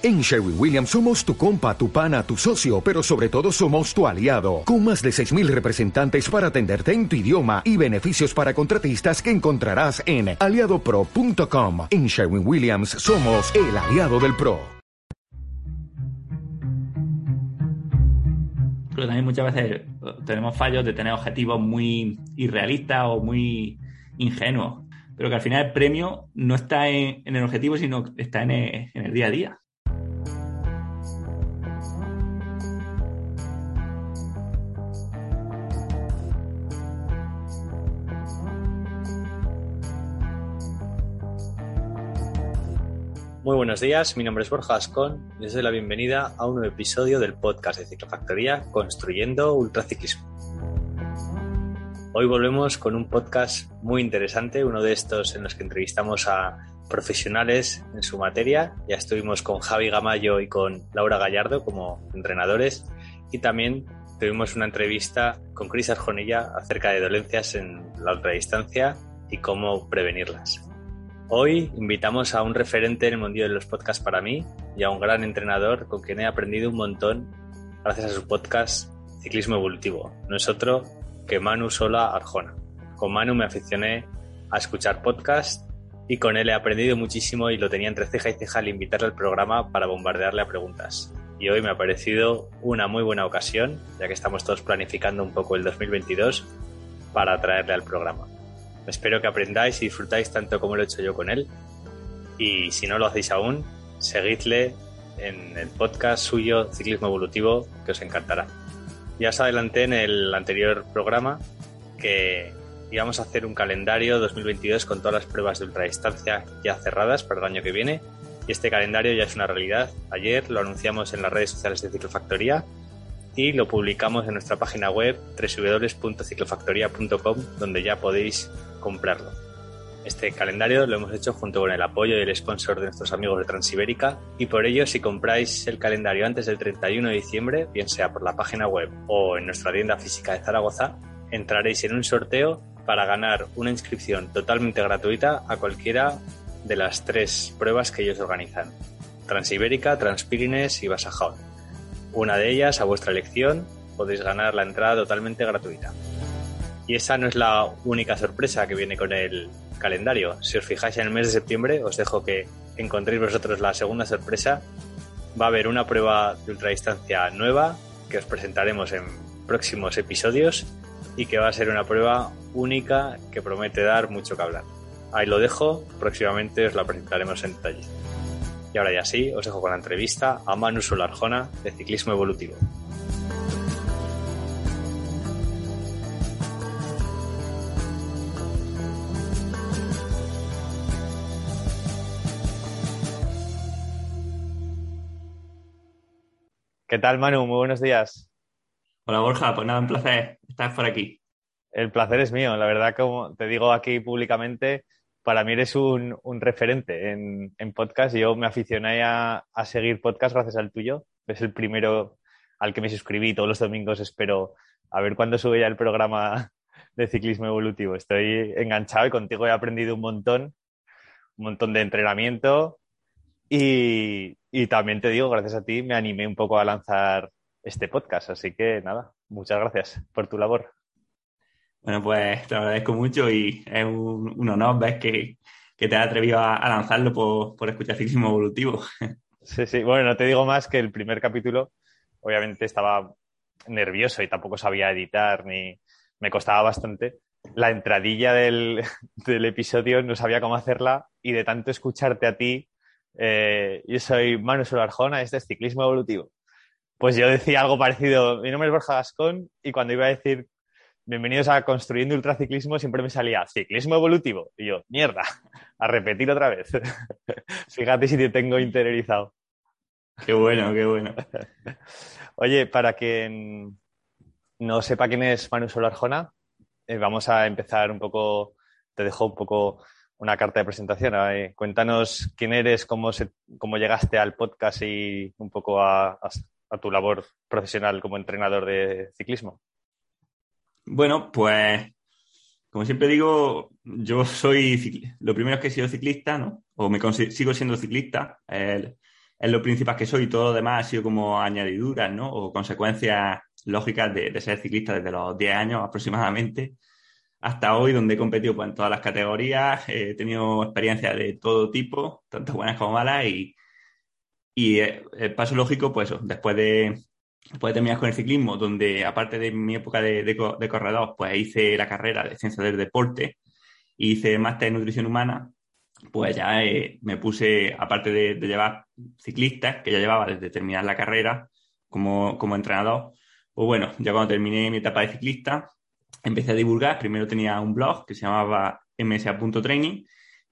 En Sherwin Williams somos tu compa, tu pana, tu socio, pero sobre todo somos tu aliado, con más de 6.000 representantes para atenderte en tu idioma y beneficios para contratistas que encontrarás en aliadopro.com. En Sherwin Williams somos el aliado del PRO. Pero también muchas veces tenemos fallos de tener objetivos muy irrealistas o muy ingenuos, pero que al final el premio no está en, el objetivo, sino está en el día a día. Muy buenos días, mi nombre es Borja Ascón y les doy la bienvenida a un nuevo episodio del podcast de Ciclofactoría Construyendo Ultraciclismo. Hoy volvemos con un podcast muy interesante, uno de estos en los que entrevistamos a profesionales en su materia. Ya estuvimos con Javi Gamayo y con Laura Gallardo como entrenadores y también tuvimos una entrevista con Cris Arjonilla acerca de dolencias en la ultradistancia y cómo prevenirlas. Hoy invitamos a un referente en el mundo de los podcasts para mí y a un gran entrenador con quien he aprendido un montón gracias a su podcast Ciclismo Evolutivo. No es otro que Manu Sola Arjona. Con Manu me aficioné a escuchar podcasts y con él he aprendido muchísimo y lo tenía entre ceja y ceja al invitarle al programa para bombardearle a preguntas. Y hoy me ha parecido una muy buena ocasión, ya que estamos todos planificando un poco el 2022, para traerle al programa. Espero que aprendáis y disfrutáis tanto como lo he hecho yo con él. Y si no lo hacéis aún, seguidle en el podcast suyo Ciclismo Evolutivo, que os encantará. Ya os adelanté en el anterior programa que íbamos a hacer un calendario 2022 con todas las pruebas de ultradistancia ya cerradas para el año que viene. Y este calendario ya es una realidad. Ayer lo anunciamos en las redes sociales de Ciclofactoría y lo publicamos en nuestra página web www.ciclofactoría.com donde ya podéis comprarlo. Este calendario lo hemos hecho junto con el apoyo y el sponsor de nuestros amigos de Transibérica y por ello si compráis el calendario antes del 31 de diciembre, bien sea por la página web o en nuestra tienda física de Zaragoza, entraréis en un sorteo para ganar una inscripción totalmente gratuita a cualquiera de las tres pruebas que ellos organizan. Transibérica, Transpirines y Basajaon. Una de ellas, a vuestra elección, podéis ganar la entrada totalmente gratuita. Y esa no es la única sorpresa que viene con el calendario. Si os fijáis en el mes de septiembre, os dejo que encontréis vosotros la segunda sorpresa. Va a haber una prueba de ultradistancia nueva que os presentaremos en próximos episodios y que va a ser una prueba única que promete dar mucho que hablar. Ahí lo dejo, próximamente os la presentaremos en detalle. Y ahora ya sí, os dejo con la entrevista a Manu Solarjona de Ciclismo Evolutivo. ¿Qué tal, Manu? Muy buenos días. Hola, Borja. Pues nada, un placer estar por aquí. El placer es mío. La verdad, como te digo aquí públicamente, para mí eres un, referente en, podcast. Yo me aficioné a, seguir podcast gracias al tuyo. Es el primero al que me suscribí. Todos los domingos espero a ver cuándo sube ya el programa de ciclismo evolutivo. Estoy enganchado y contigo he aprendido un montón, un montón de entrenamiento y, y también te digo, gracias a ti me animé un poco a lanzar este podcast. Así que nada, muchas gracias por tu labor. Bueno, pues te agradezco mucho y es un, honor ver que, te has atrevido a, lanzarlo por, escuchar ciclismo evolutivo. Sí, sí. Bueno, no te digo más que el primer capítulo, obviamente estaba nervioso y tampoco sabía editar ni me costaba bastante. La entradilla del, episodio no sabía cómo hacerla y de tanto escucharte a ti, eh, yo soy Manu Solarjona, este es ciclismo evolutivo. Pues yo decía algo parecido, mi nombre es Borja Gascón y cuando iba a decir bienvenidos a Construyendo Ultraciclismo, siempre me salía ciclismo evolutivo. Y yo, mierda, a repetir otra vez. Fíjate si te tengo interiorizado. Qué bueno, qué bueno. Oye, para quien no sepa quién es Manu Solarjona, eh, vamos a empezar un poco, te dejo un poco una carta de presentación. cuéntanos quién eres, cómo, cómo llegaste al podcast y un poco a tu labor profesional como entrenador de ciclismo. Bueno, pues como siempre digo, yo soy, lo primero es que he sido ciclista, ¿no? O me sigo siendo ciclista. es lo principal que soy, todo lo demás ha sido como añadiduras, ¿no? O consecuencias lógicas de, ser ciclista desde los 10 años aproximadamente hasta hoy, donde he competido pues, en todas las categorías, he tenido experiencias de todo tipo, tanto buenas como malas, y, y eh, el paso lógico, pues después de, después de terminar con el ciclismo, donde aparte de mi época de, de, corredor, pues hice la carrera de ciencia del deporte, hice máster en nutrición humana, pues ya eh, me puse, aparte de, llevar ciclistas, que ya llevaba desde terminar la carrera como, como entrenador, pues bueno, ya cuando terminé mi etapa de ciclista, empecé a divulgar. Primero tenía un blog que se llamaba msa.training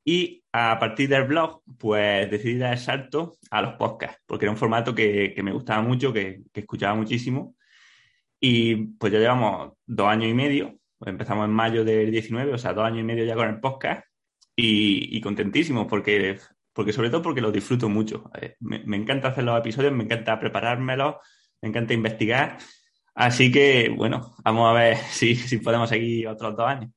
y a partir del blog, pues decidí dar el salto a los podcasts, porque era un formato que, me gustaba mucho, que, escuchaba muchísimo. Y pues ya llevamos dos años y medio, empezamos en mayo del 19, o sea, dos años y medio ya con el podcast y, contentísimo porque, porque sobre todo porque lo disfruto mucho. Eh, me, encanta hacer los episodios, me encanta preparármelos, me encanta investigar. Así que, bueno, vamos a ver si, si podemos seguir otros dos años.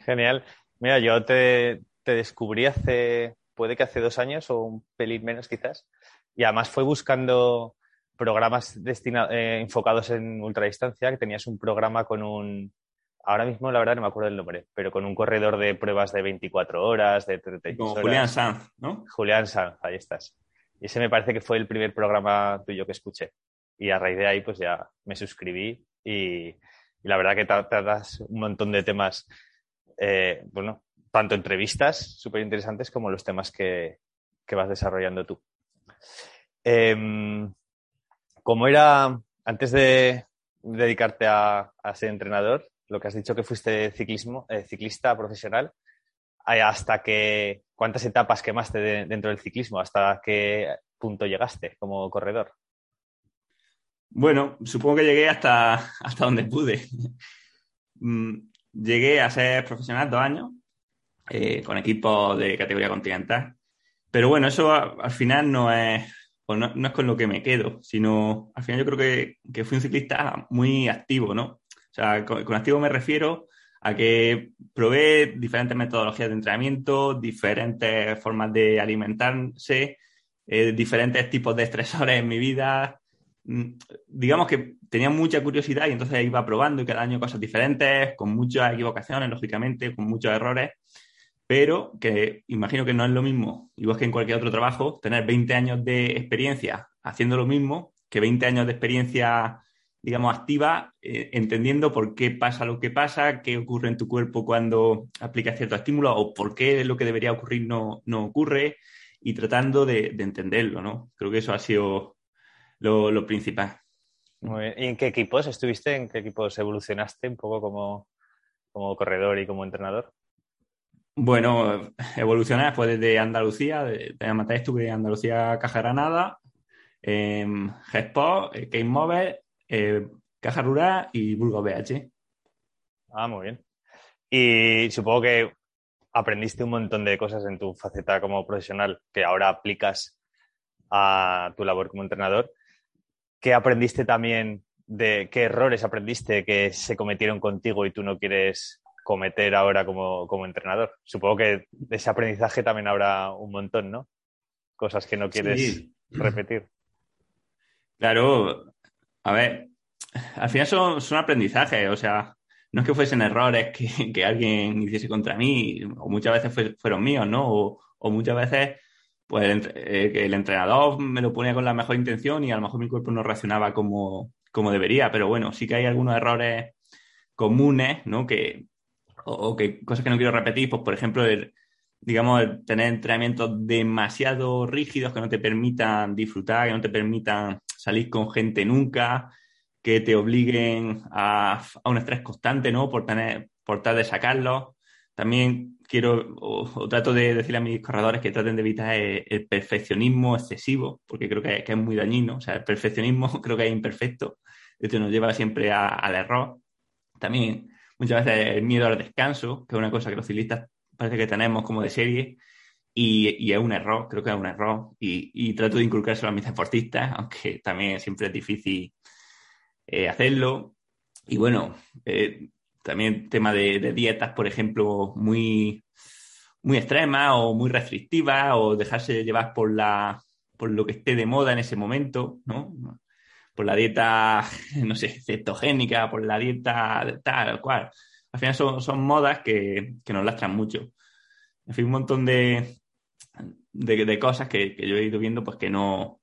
Genial. Mira, yo te, te descubrí hace, puede que hace dos años o un pelín menos quizás, y además fue buscando programas eh, enfocados en ultradistancia, que tenías un programa con un, ahora mismo la verdad no me acuerdo del nombre, pero con un corredor de pruebas de 24 horas, de 36 horas. Julián Sanz, ¿no? Julián Sanz, ahí estás. Y ese me parece que fue el primer programa tuyo que escuché. Y a raíz de ahí, pues ya me suscribí y, la verdad que tratas un montón de temas, eh, bueno, tanto entrevistas súper interesantes como los temas que, vas desarrollando tú. Em, como era, antes de dedicarte a ser entrenador, lo que has dicho que fuiste ciclismo, eh, ciclista profesional, hasta que, ¿cuántas etapas quemaste dentro del ciclismo? ¿Hasta qué punto llegaste como corredor? Bueno, supongo que llegué hasta, hasta donde pude. Mm, llegué a ser profesional dos años, eh, con equipos de categoría continental. Pero bueno, eso al final no es, no, es con lo que me quedo, sino al final yo creo que, que fui un ciclista muy activo, ¿no? sea, con, activo me refiero a que probé diferentes metodologías de entrenamiento, diferentes formas de alimentarse, eh, diferentes tipos de estresores en mi vida. Mm, digamos que tenía mucha curiosidad y entonces iba probando y cada año cosas diferentes, con muchas equivocaciones, lógicamente, con muchos errores, pero que imagino que no es lo mismo, igual que en cualquier otro trabajo, tener 20 años de experiencia haciendo lo mismo que 20 años de experiencia digamos, activa, eh, entendiendo por qué pasa lo que pasa, qué ocurre en tu cuerpo cuando aplicas cierto estímulo o por qué lo que debería ocurrir no, ocurre y tratando de, entenderlo, ¿no? Creo que eso ha sido lo, principal. Muy bien. ¿Y en qué equipos estuviste? ¿En qué equipos evolucionaste un poco como, como corredor y como entrenador? Bueno, evolucioné después desde Andalucía, de, de estuve en Andalucía Caja Granada, en G-Sport, Game Mobile eh, Caja Rural y Burgos BH. Ah, muy bien. Y supongo que aprendiste un montón de cosas en tu faceta como profesional que ahora aplicas a tu labor como entrenador. ¿Qué aprendiste también de qué errores aprendiste que se cometieron contigo y tú no quieres cometer ahora como, como entrenador? Supongo que de ese aprendizaje también habrá un montón, ¿no? Cosas que no quieres repetir. Claro, a ver, al final son, son aprendizajes, o sea, no es que fuesen errores que, alguien hiciese contra mí, o muchas veces fueron míos, ¿no? O, muchas veces, pues, eh, que el entrenador me lo ponía con la mejor intención y a lo mejor mi cuerpo no reaccionaba como, como debería, pero bueno, sí que hay algunos errores comunes, ¿no? Que, o, que cosas que no quiero repetir, pues, por ejemplo, digamos, tener entrenamientos demasiado rígidos que no te permitan disfrutar, que no te permitan salir con gente nunca, que te obliguen a, un estrés constante, ¿no? Por tener, por tal de sacarlo. También quiero, o, trato de decirle a mis corredores que traten de evitar el, perfeccionismo excesivo, porque creo que, es muy dañino. O sea, el perfeccionismo creo que es imperfecto. Esto nos lleva siempre al error. También muchas veces el miedo al descanso, que es una cosa que los ciclistas parece que tenemos como de serie, y, es un error, creo que es un error. Y, trato de inculcárselo a mis deportistas, aunque también siempre es difícil eh, hacerlo. Y bueno, eh, también tema de, dietas, por ejemplo, muy, muy extremas o muy restrictivas, o dejarse llevar por la, por lo que esté de moda en ese momento, ¿no? Por la dieta, no sé, cetogénica, por la dieta tal cual. Al final son, modas que, nos lastran mucho. En fin, un montón de, de, cosas que, yo he ido viendo pues que no,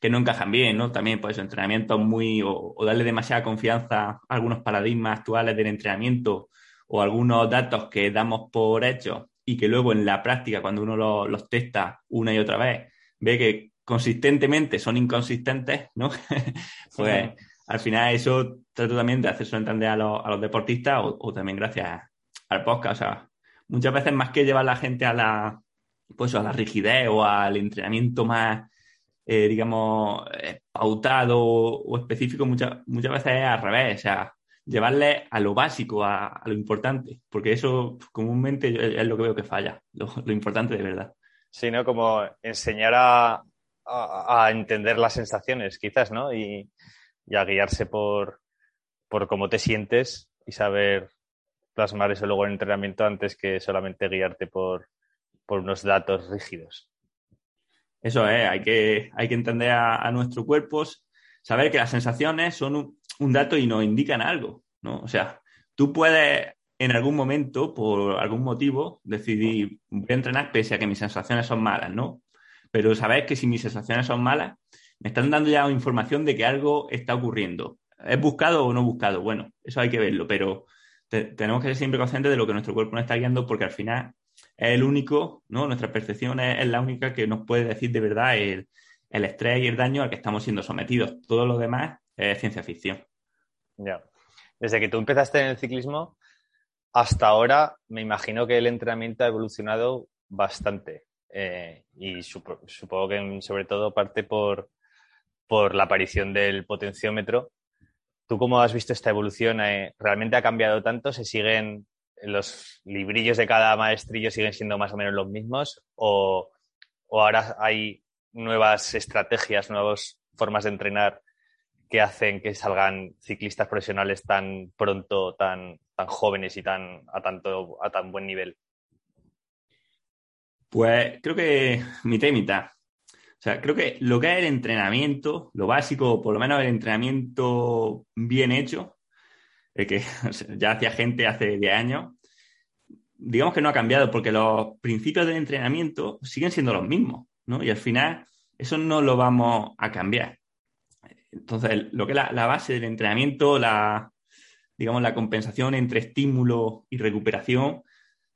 que no encajan bien, ¿no? También, pues, entrenamientos muy, o, darle demasiada confianza a algunos paradigmas actuales del entrenamiento o algunos datos que damos por hechos y que luego en la práctica, cuando uno los testa una y otra vez, ve que consistentemente son inconsistentes, ¿no? pues al final eso trato también de hacerse entender a los, deportistas o, también gracias al podcast. O sea, muchas veces más que llevar a la gente a la, pues, a la rigidez o al entrenamiento más eh, digamos, eh, pautado o, específico muchas, muchas veces es al revés, o sea, llevarle a lo básico, a, lo importante, porque eso comúnmente es lo que veo que falla, lo, importante de verdad. Sí, ¿no? Como enseñar a, a, entender las sensaciones, quizás, ¿no? Y, a guiarse por, por cómo te sientes y saber plasmar eso luego en entrenamiento antes que solamente guiarte por, por unos datos rígidos. Eso es, hay que, hay que entender a, nuestro cuerpo, saber que las sensaciones son un, dato y nos indican algo, ¿no? O sea, tú puedes en algún momento, por algún motivo, decidir, voy a entrenar pese a que mis sensaciones son malas, ¿no? Pero sabes que si mis sensaciones son malas, me están dando ya información de que algo está ocurriendo. ¿Es buscado o no buscado? Bueno, eso hay que verlo, pero tenemos que ser siempre conscientes de lo que nuestro cuerpo nos está guiando porque al final es el único, ¿no? Nuestra percepción es, la única que nos puede decir de verdad el, estrés y el daño al que estamos siendo sometidos. Todo lo demás es ciencia ficción. Ya. Desde que tú empezaste en el ciclismo hasta ahora, me imagino que el entrenamiento ha evolucionado bastante. Eh, y supongo que sobre todo parte por, por la aparición del potenciómetro. ¿Tú cómo has visto esta evolución? Eh, ¿Realmente ha cambiado tanto? ¿Se siguen los librillos de cada maestrillo siguen siendo más o menos los mismos o, ahora hay nuevas estrategias, nuevas formas de entrenar que hacen que salgan ciclistas profesionales tan pronto, tan, tan jóvenes y tan a tanto a tan buen nivel? Pues creo que mitad y mitad. O sea, creo que lo que es el entrenamiento, lo básico, por lo menos el entrenamiento bien hecho, que ya hacía gente hace 10 años, digamos que no ha cambiado porque los principios del entrenamiento siguen siendo los mismos, ¿no? Y al final eso no lo vamos a cambiar. Entonces, lo que es la, base del entrenamiento, la, digamos, la compensación entre estímulo y recuperación,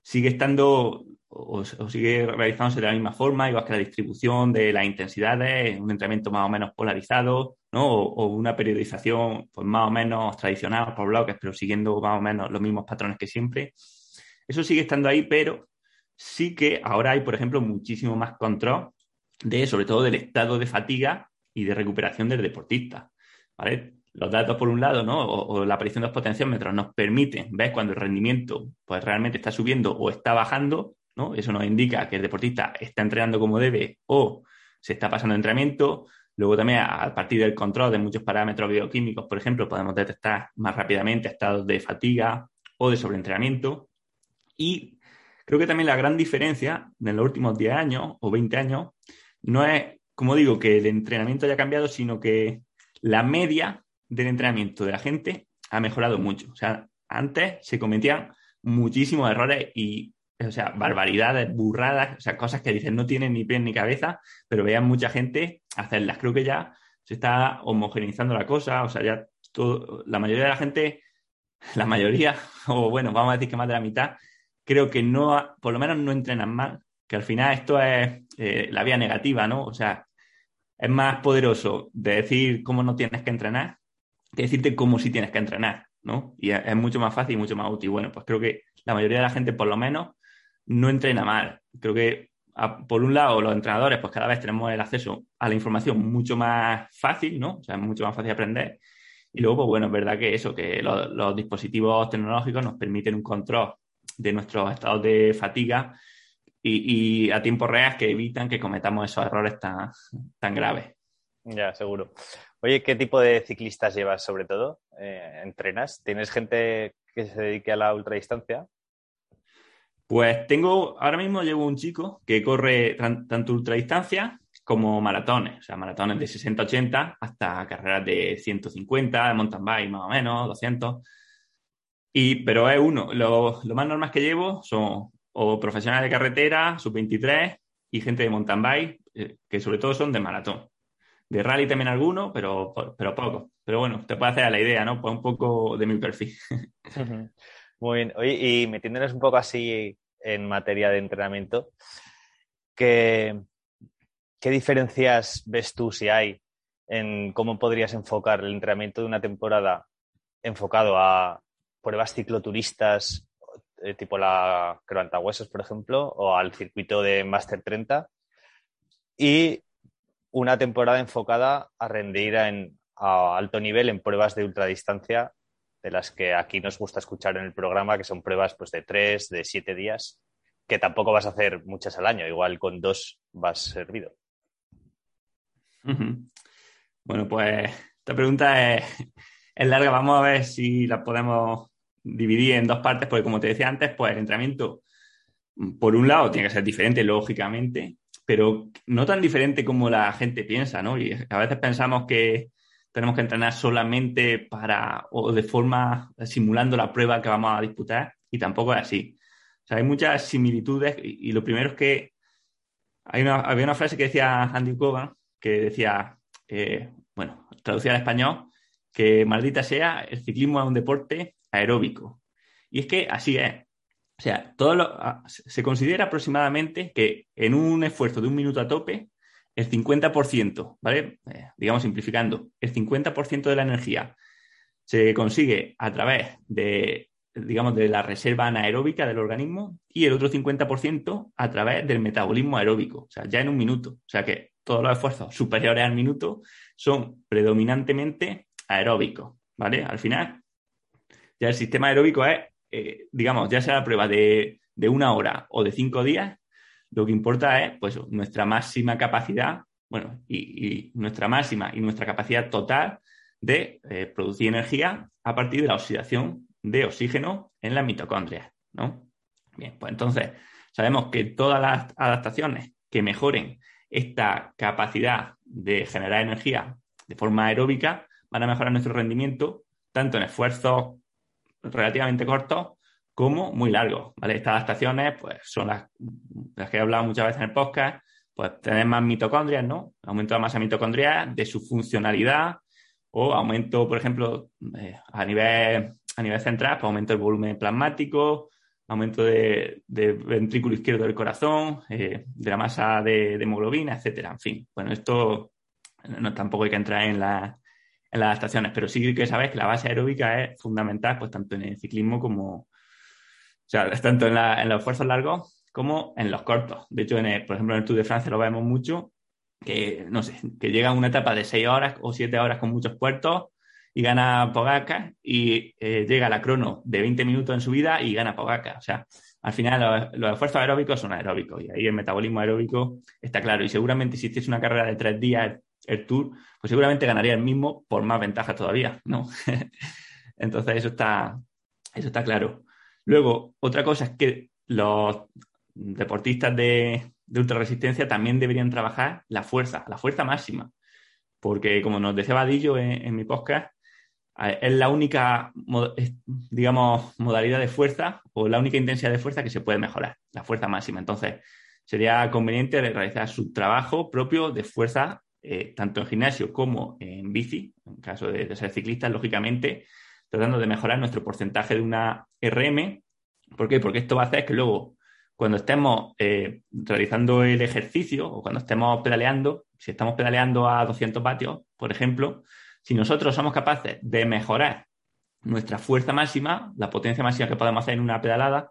sigue estando o, sigue realizándose de la misma forma, igual que la distribución de las intensidades, un entrenamiento más o menos polarizado, ¿no? O, una periodización pues, más o menos tradicional por bloques, pero siguiendo más o menos los mismos patrones que siempre. Eso sigue estando ahí, pero sí que ahora hay, por ejemplo, muchísimo más control de, sobre todo, del estado de fatiga y de recuperación del deportista. ¿vale? Los datos, por un lado, ¿no? o, la aparición de los potenciómetros nos permiten ver cuando el rendimiento pues, realmente está subiendo o está bajando. ¿No? Eso nos indica que el deportista está entrenando como debe o se está pasando entrenamiento. Luego también a partir del control de muchos parámetros bioquímicos, por ejemplo, podemos detectar más rápidamente estados de fatiga o de sobreentrenamiento. Y creo que también la gran diferencia en los últimos 10 años o 20 años no es, como digo, que el entrenamiento haya cambiado, sino que la media del entrenamiento de la gente ha mejorado mucho. O sea, antes se cometían muchísimos errores y, o sea, barbaridades, burradas, o sea, cosas que dicen no tienen ni pie ni cabeza, pero veían mucha gente hacerlas. Creo que ya se está homogeneizando la cosa, o sea, ya todo, la mayoría de la gente, la mayoría, o bueno, vamos a decir que más de la mitad, creo que no, por lo menos no entrenan mal, que al final esto es eh, la vía negativa, ¿no? O sea, es más poderoso de decir cómo no tienes que entrenar que decirte cómo sí tienes que entrenar, ¿no? Y es, mucho más fácil y mucho más útil. Bueno, pues creo que la mayoría de la gente, por lo menos, no entrena mal. Creo que, por un lado, los entrenadores, pues cada vez tenemos el acceso a la información mucho más fácil, ¿no? O sea, es mucho más fácil aprender. Y luego, pues bueno, es verdad que eso, que los dispositivos tecnológicos nos permiten un control de nuestros estados de fatiga y, a tiempo real que evitan que cometamos esos errores tan, tan graves. Ya, seguro. Oye, ¿qué tipo de ciclistas llevas sobre todo? Eh, ¿Entrenas? ¿Tienes gente que se dedique a la ultradistancia? Pues tengo, ahora mismo llevo un chico que corre tanto ultradistancia como maratones, o sea, maratones de 60-80 hasta carreras de 150, de mountain bike más o menos, 200. Y, pero es uno. Lo, más normal que llevo son o profesionales de carretera, sub-23 y gente de mountain bike, eh, que sobre todo son de maratón. De rally también algunos, pero, pero poco. Pero bueno, te puede hacer la idea, ¿no? Pues un poco de mi perfil. Muy bien. Oye, y metiéndonos un poco así en materia de entrenamiento, ¿qué, ¿qué diferencias ves tú si hay en cómo podrías enfocar el entrenamiento de una temporada enfocado a pruebas cicloturistas eh, tipo la Huesos, por ejemplo, o al circuito de Master 30 y una temporada enfocada a rendir en, a alto nivel en pruebas de ultradistancia de las que aquí nos gusta escuchar en el programa, que son pruebas pues, de tres, de siete días, que tampoco vas a hacer muchas al año, igual con dos vas servido. Bueno, pues esta pregunta es, larga, vamos a ver si la podemos dividir en dos partes, porque como te decía antes, pues el entrenamiento, por un lado, tiene que ser diferente, lógicamente, pero no tan diferente como la gente piensa, ¿no? Y a veces pensamos que tenemos que entrenar solamente para o de forma simulando la prueba que vamos a disputar y tampoco es así. O sea, hay muchas similitudes y, lo primero es que hay una, había una frase que decía Andy Coban que decía, eh, bueno, traducida al español, que maldita sea, el ciclismo es un deporte aeróbico. Y es que así es. O sea, todo lo, se considera aproximadamente que en un esfuerzo de un minuto a tope, el 50%, ¿vale? Eh, digamos simplificando, el 50% de la energía se consigue a través de, digamos, de la reserva anaeróbica del organismo y el otro 50% a través del metabolismo aeróbico, o sea, ya en un minuto. O sea que todos los esfuerzos superiores al minuto son predominantemente aeróbicos, ¿vale? Al final, ya el sistema aeróbico es, eh, digamos, ya sea la prueba de, de una hora o de cinco días, lo que importa es pues, nuestra máxima capacidad, bueno, y, nuestra máxima y nuestra capacidad total de eh, producir energía a partir de la oxidación de oxígeno en las mitocondrias, ¿no? Bien, pues entonces sabemos que todas las adaptaciones que mejoren esta capacidad de generar energía de forma aeróbica van a mejorar nuestro rendimiento tanto en esfuerzos relativamente cortos como muy largo, ¿vale? Estas adaptaciones, pues, son las, que he hablado muchas veces en el podcast, pues tener más mitocondrias, ¿no? Aumento de la masa mitocondrial, de su funcionalidad, o aumento, por ejemplo, eh, a, nivel, a nivel central, pues aumento del volumen plasmático, aumento de, ventrículo izquierdo del corazón, eh, de la masa de, hemoglobina, etcétera. En fin, bueno, esto no, tampoco hay que entrar en, la, en las adaptaciones, pero sí que sabes que la base aeróbica es fundamental, pues tanto en el ciclismo como, o sea, tanto en, los esfuerzos largos como en los cortos. De hecho, en por ejemplo, en el Tour de Francia lo vemos mucho, que, no sé, que llega a una etapa de seis horas o siete horas con muchos puertos y gana Pogacar y eh, llega a la crono de 20 minutos en su vida y gana Pogacar. O sea, al final los, esfuerzos aeróbicos son aeróbicos y ahí el metabolismo aeróbico está claro. Y seguramente si hiciese una carrera de tres días el, Tour, pues seguramente ganaría el mismo por más ventajas todavía, ¿no? Entonces eso está, eso está claro. Luego, otra cosa es que los deportistas de, de ultrarresistencia también deberían trabajar la fuerza, la fuerza máxima. Porque, como nos decía Vadillo en, mi podcast, es la única, digamos, modalidad de fuerza o la única intensidad de fuerza que se puede mejorar, la fuerza máxima. Entonces, sería conveniente realizar su trabajo propio de fuerza, eh, tanto en gimnasio como en bici, en caso de, de ser ciclistas, lógicamente, tratando de mejorar nuestro porcentaje de una RM. ¿Por qué? Porque esto va a hacer que luego, cuando estemos eh, realizando el ejercicio o cuando estemos pedaleando, si estamos pedaleando a 200 vatios, por ejemplo, si nosotros somos capaces de mejorar nuestra fuerza máxima, la potencia máxima que podemos hacer en una pedalada,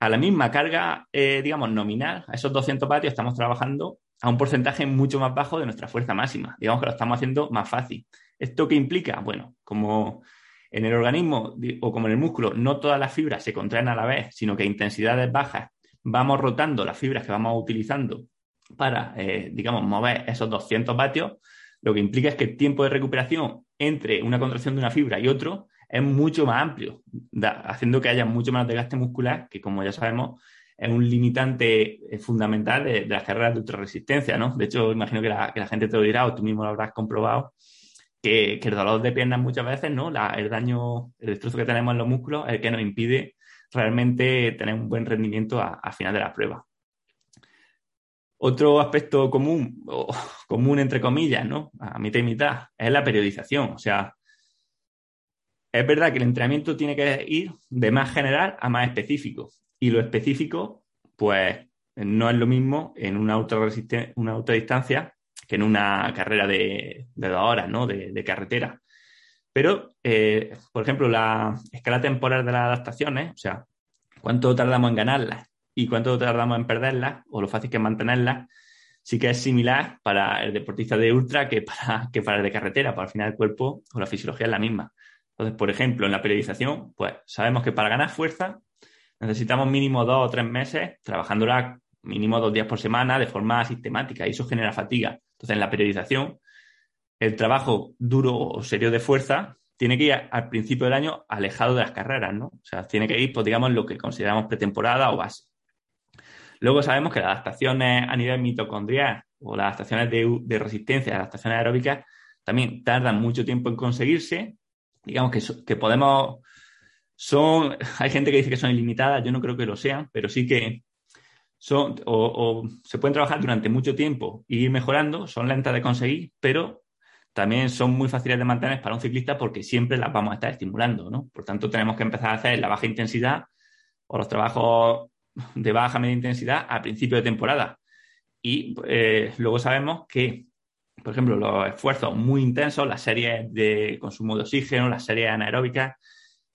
a la misma carga, eh, digamos, nominal, a esos 200 vatios, estamos trabajando a un porcentaje mucho más bajo de nuestra fuerza máxima. Digamos que lo estamos haciendo más fácil. ¿Esto qué implica? Bueno, como en el organismo o como en el músculo, no todas las fibras se contraen a la vez, sino que a intensidades bajas vamos rotando las fibras que vamos utilizando para, eh, digamos, mover esos 200 vatios, lo que implica es que el tiempo de recuperación entre una contracción de una fibra y otro es mucho más amplio, haciendo que haya mucho más desgaste muscular, que como ya sabemos, es un limitante eh, fundamental de, las carreras de ultrarresistencia, ¿no? De hecho, imagino que la, gente te lo dirá o tú mismo lo habrás comprobado, que, el dolor de piernas muchas veces, ¿no? el daño, el destrozo que tenemos en los músculos es el que nos impide realmente tener un buen rendimiento a, final de la prueba. Otro aspecto común, o común entre comillas, ¿no? A mitad y mitad, es la periodización. O sea, es verdad que el entrenamiento tiene que ir de más general a más específico. Y lo específico, pues, no es lo mismo en una, una autodistancia que en una carrera de, dos horas, ¿no? De, carretera. Pero, eh, por ejemplo, la escala temporal de las adaptaciones, o sea, cuánto tardamos en ganarlas y cuánto tardamos en perderlas, o lo fácil que es mantenerlas, sí que es similar para el deportista de ultra que para, que para el de carretera, para al final el cuerpo o la fisiología es la misma. Entonces, por ejemplo, en la periodización, pues sabemos que para ganar fuerza necesitamos mínimo dos o tres meses trabajándola mínimo dos días por semana de forma sistemática y eso genera fatiga. Entonces, en la periodización, el trabajo duro o serio de fuerza tiene que ir al principio del año alejado de las carreras, ¿no? O sea, tiene que ir, pues, digamos, lo que consideramos pretemporada o base. Luego sabemos que las adaptaciones a nivel mitocondrial o las adaptaciones de, resistencia, las adaptaciones aeróbicas, también tardan mucho tiempo en conseguirse. Digamos que, que podemos son, hay gente que dice que son ilimitadas, yo no creo que lo sean, pero sí que son, o, se pueden trabajar durante mucho tiempo y ir mejorando, son lentas de conseguir, pero también son muy fáciles de mantener para un ciclista porque siempre las vamos a estar estimulando, ¿no? Por tanto, tenemos que empezar a hacer la baja intensidad o los trabajos de baja media intensidad al principio de temporada. Y eh, luego sabemos que, por ejemplo, los esfuerzos muy intensos, las series de consumo de oxígeno, las series anaeróbicas,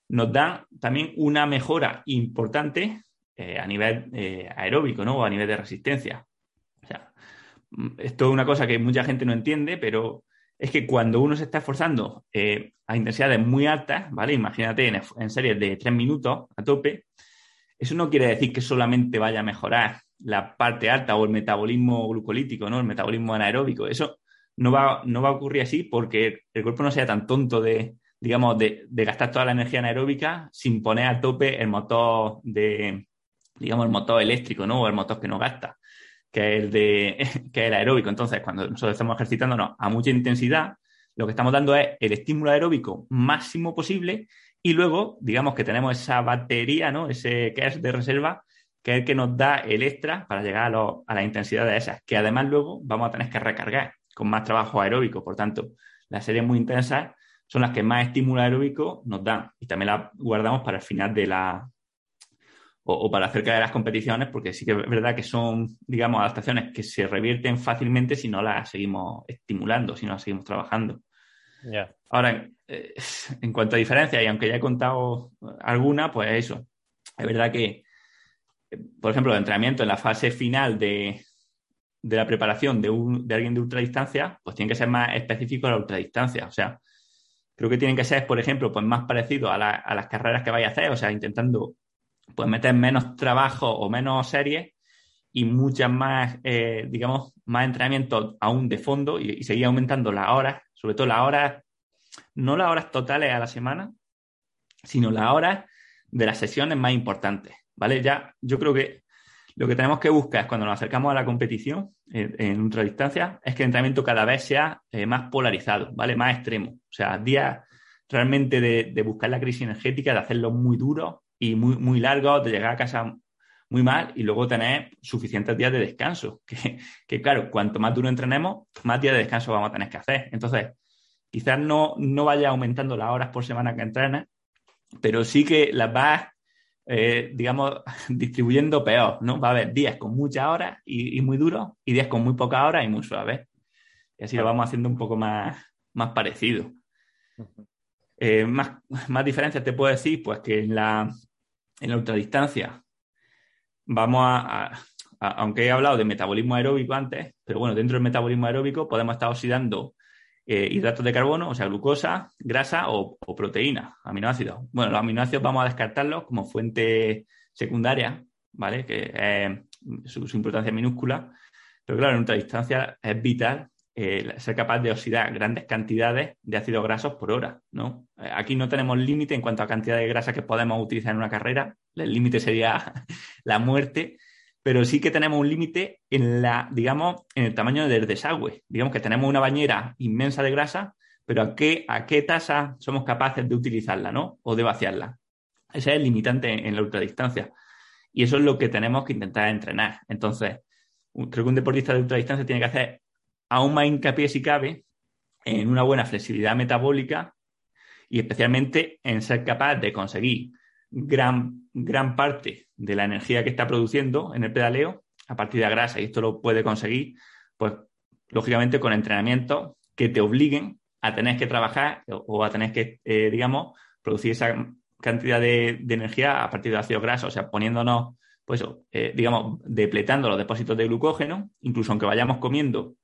nos dan también una mejora importante eh, a nivel eh, aeróbico, ¿no? O a nivel de resistencia. O sea, mm, esto es una cosa que mucha gente no entiende, pero es que cuando uno se está esforzando eh, a intensidades muy altas, ¿vale? Imagínate en, series de tres minutos a tope, eso no quiere decir que solamente vaya a mejorar la parte alta o el metabolismo glucolítico, ¿no? El metabolismo anaeróbico. Eso no va, no va a ocurrir así porque el cuerpo no sea tan tonto de, digamos, de, gastar toda la energía anaeróbica sin poner a tope el motor de, digamos, el motor eléctrico, ¿no? O el motor que no gasta, que es el de, que es el aeróbico. Entonces, cuando nosotros estamos ejercitándonos a mucha intensidad, lo que estamos dando es el estímulo aeróbico máximo posible y luego, digamos que tenemos esa batería, ¿no? Ese que es de reserva, que es el que nos da el extra para llegar a, a las intensidades esas, que además luego vamos a tener que recargar con más trabajo aeróbico. Por tanto, las series muy intensas son las que más estímulo aeróbico nos dan y también las guardamos para el final de la o, para cerca de las competiciones porque sí que es verdad que son digamos adaptaciones que se revierten fácilmente si no las seguimos estimulando si no las seguimos trabajando. Ahora eh, en cuanto a diferencias y aunque ya he contado alguna pues eso. Es verdad que por ejemplo el entrenamiento en la fase final de, de la preparación de, un, de alguien de ultradistancia, pues tiene que ser más específico a la ultradistancia. O sea, creo que tienen que ser, por ejemplo, pues más parecidos a, las carreras que vaya a hacer, o sea, intentando pues meter menos trabajo o menos series y muchas más, eh, digamos, más entrenamiento aún de fondo y, seguir aumentando las horas, sobre todo las horas, no las horas totales a la semana, sino las horas de las sesiones más importantes, ¿vale? Ya yo creo que lo que tenemos que buscar es cuando nos acercamos a la competición en, ultradistancia, es que el entrenamiento cada vez sea eh, más polarizado, ¿vale? Más extremo. O sea, días realmente de, buscar la crisis energética, de hacerlo muy duro y muy, muy largos, de llegar a casa muy mal y luego tener suficientes días de descanso. Que, claro, cuanto más duro entrenemos, más días de descanso vamos a tener que hacer. Entonces, quizás no, no vaya aumentando las horas por semana que entrenes, pero sí que las vas eh, digamos, distribuyendo peor, ¿no? Va a haber días con muchas horas y, muy duros y días con muy pocas horas y muy suaves. Y así lo vamos haciendo un poco más, más parecido. Eh, más, más diferencias te puedo decir, pues que en la, en la ultradistancia vamos a, aunque he hablado de metabolismo aeróbico antes, pero bueno, dentro del metabolismo aeróbico podemos estar oxidando eh, hidratos de carbono, o sea, glucosa, grasa o, proteína, aminoácidos. Bueno, los aminoácidos vamos a descartarlos como fuente secundaria, ¿vale? Que es su, importancia minúscula. Pero claro, en distancia es vital eh, ser capaz de oxidar grandes cantidades de ácidos grasos por hora, ¿no? Eh, aquí no tenemos límite en cuanto a cantidad de grasa que podemos utilizar en una carrera, el límite sería la muerte, pero sí que tenemos un límite en la, digamos, en el tamaño del desagüe. Digamos que tenemos una bañera inmensa de grasa, pero ¿a qué, a qué tasa somos capaces de utilizarla, ¿no? O de vaciarla. Ese es el limitante en la ultradistancia. Y eso es lo que tenemos que intentar entrenar. Entonces, creo que un deportista de ultradistancia tiene que hacer aún más hincapié si cabe en una buena flexibilidad metabólica y especialmente en ser capaz de conseguir gran, gran parte de la energía que está produciendo en el pedaleo a partir de grasa. Y esto lo puede conseguir, pues, lógicamente con entrenamientos que te obliguen a tener que trabajar o a tener que, eh, digamos, producir esa cantidad de, energía a partir de ácido graso, o sea, poniéndonos, pues, eh, digamos, depletando los depósitos de glucógeno, incluso aunque vayamos comiendo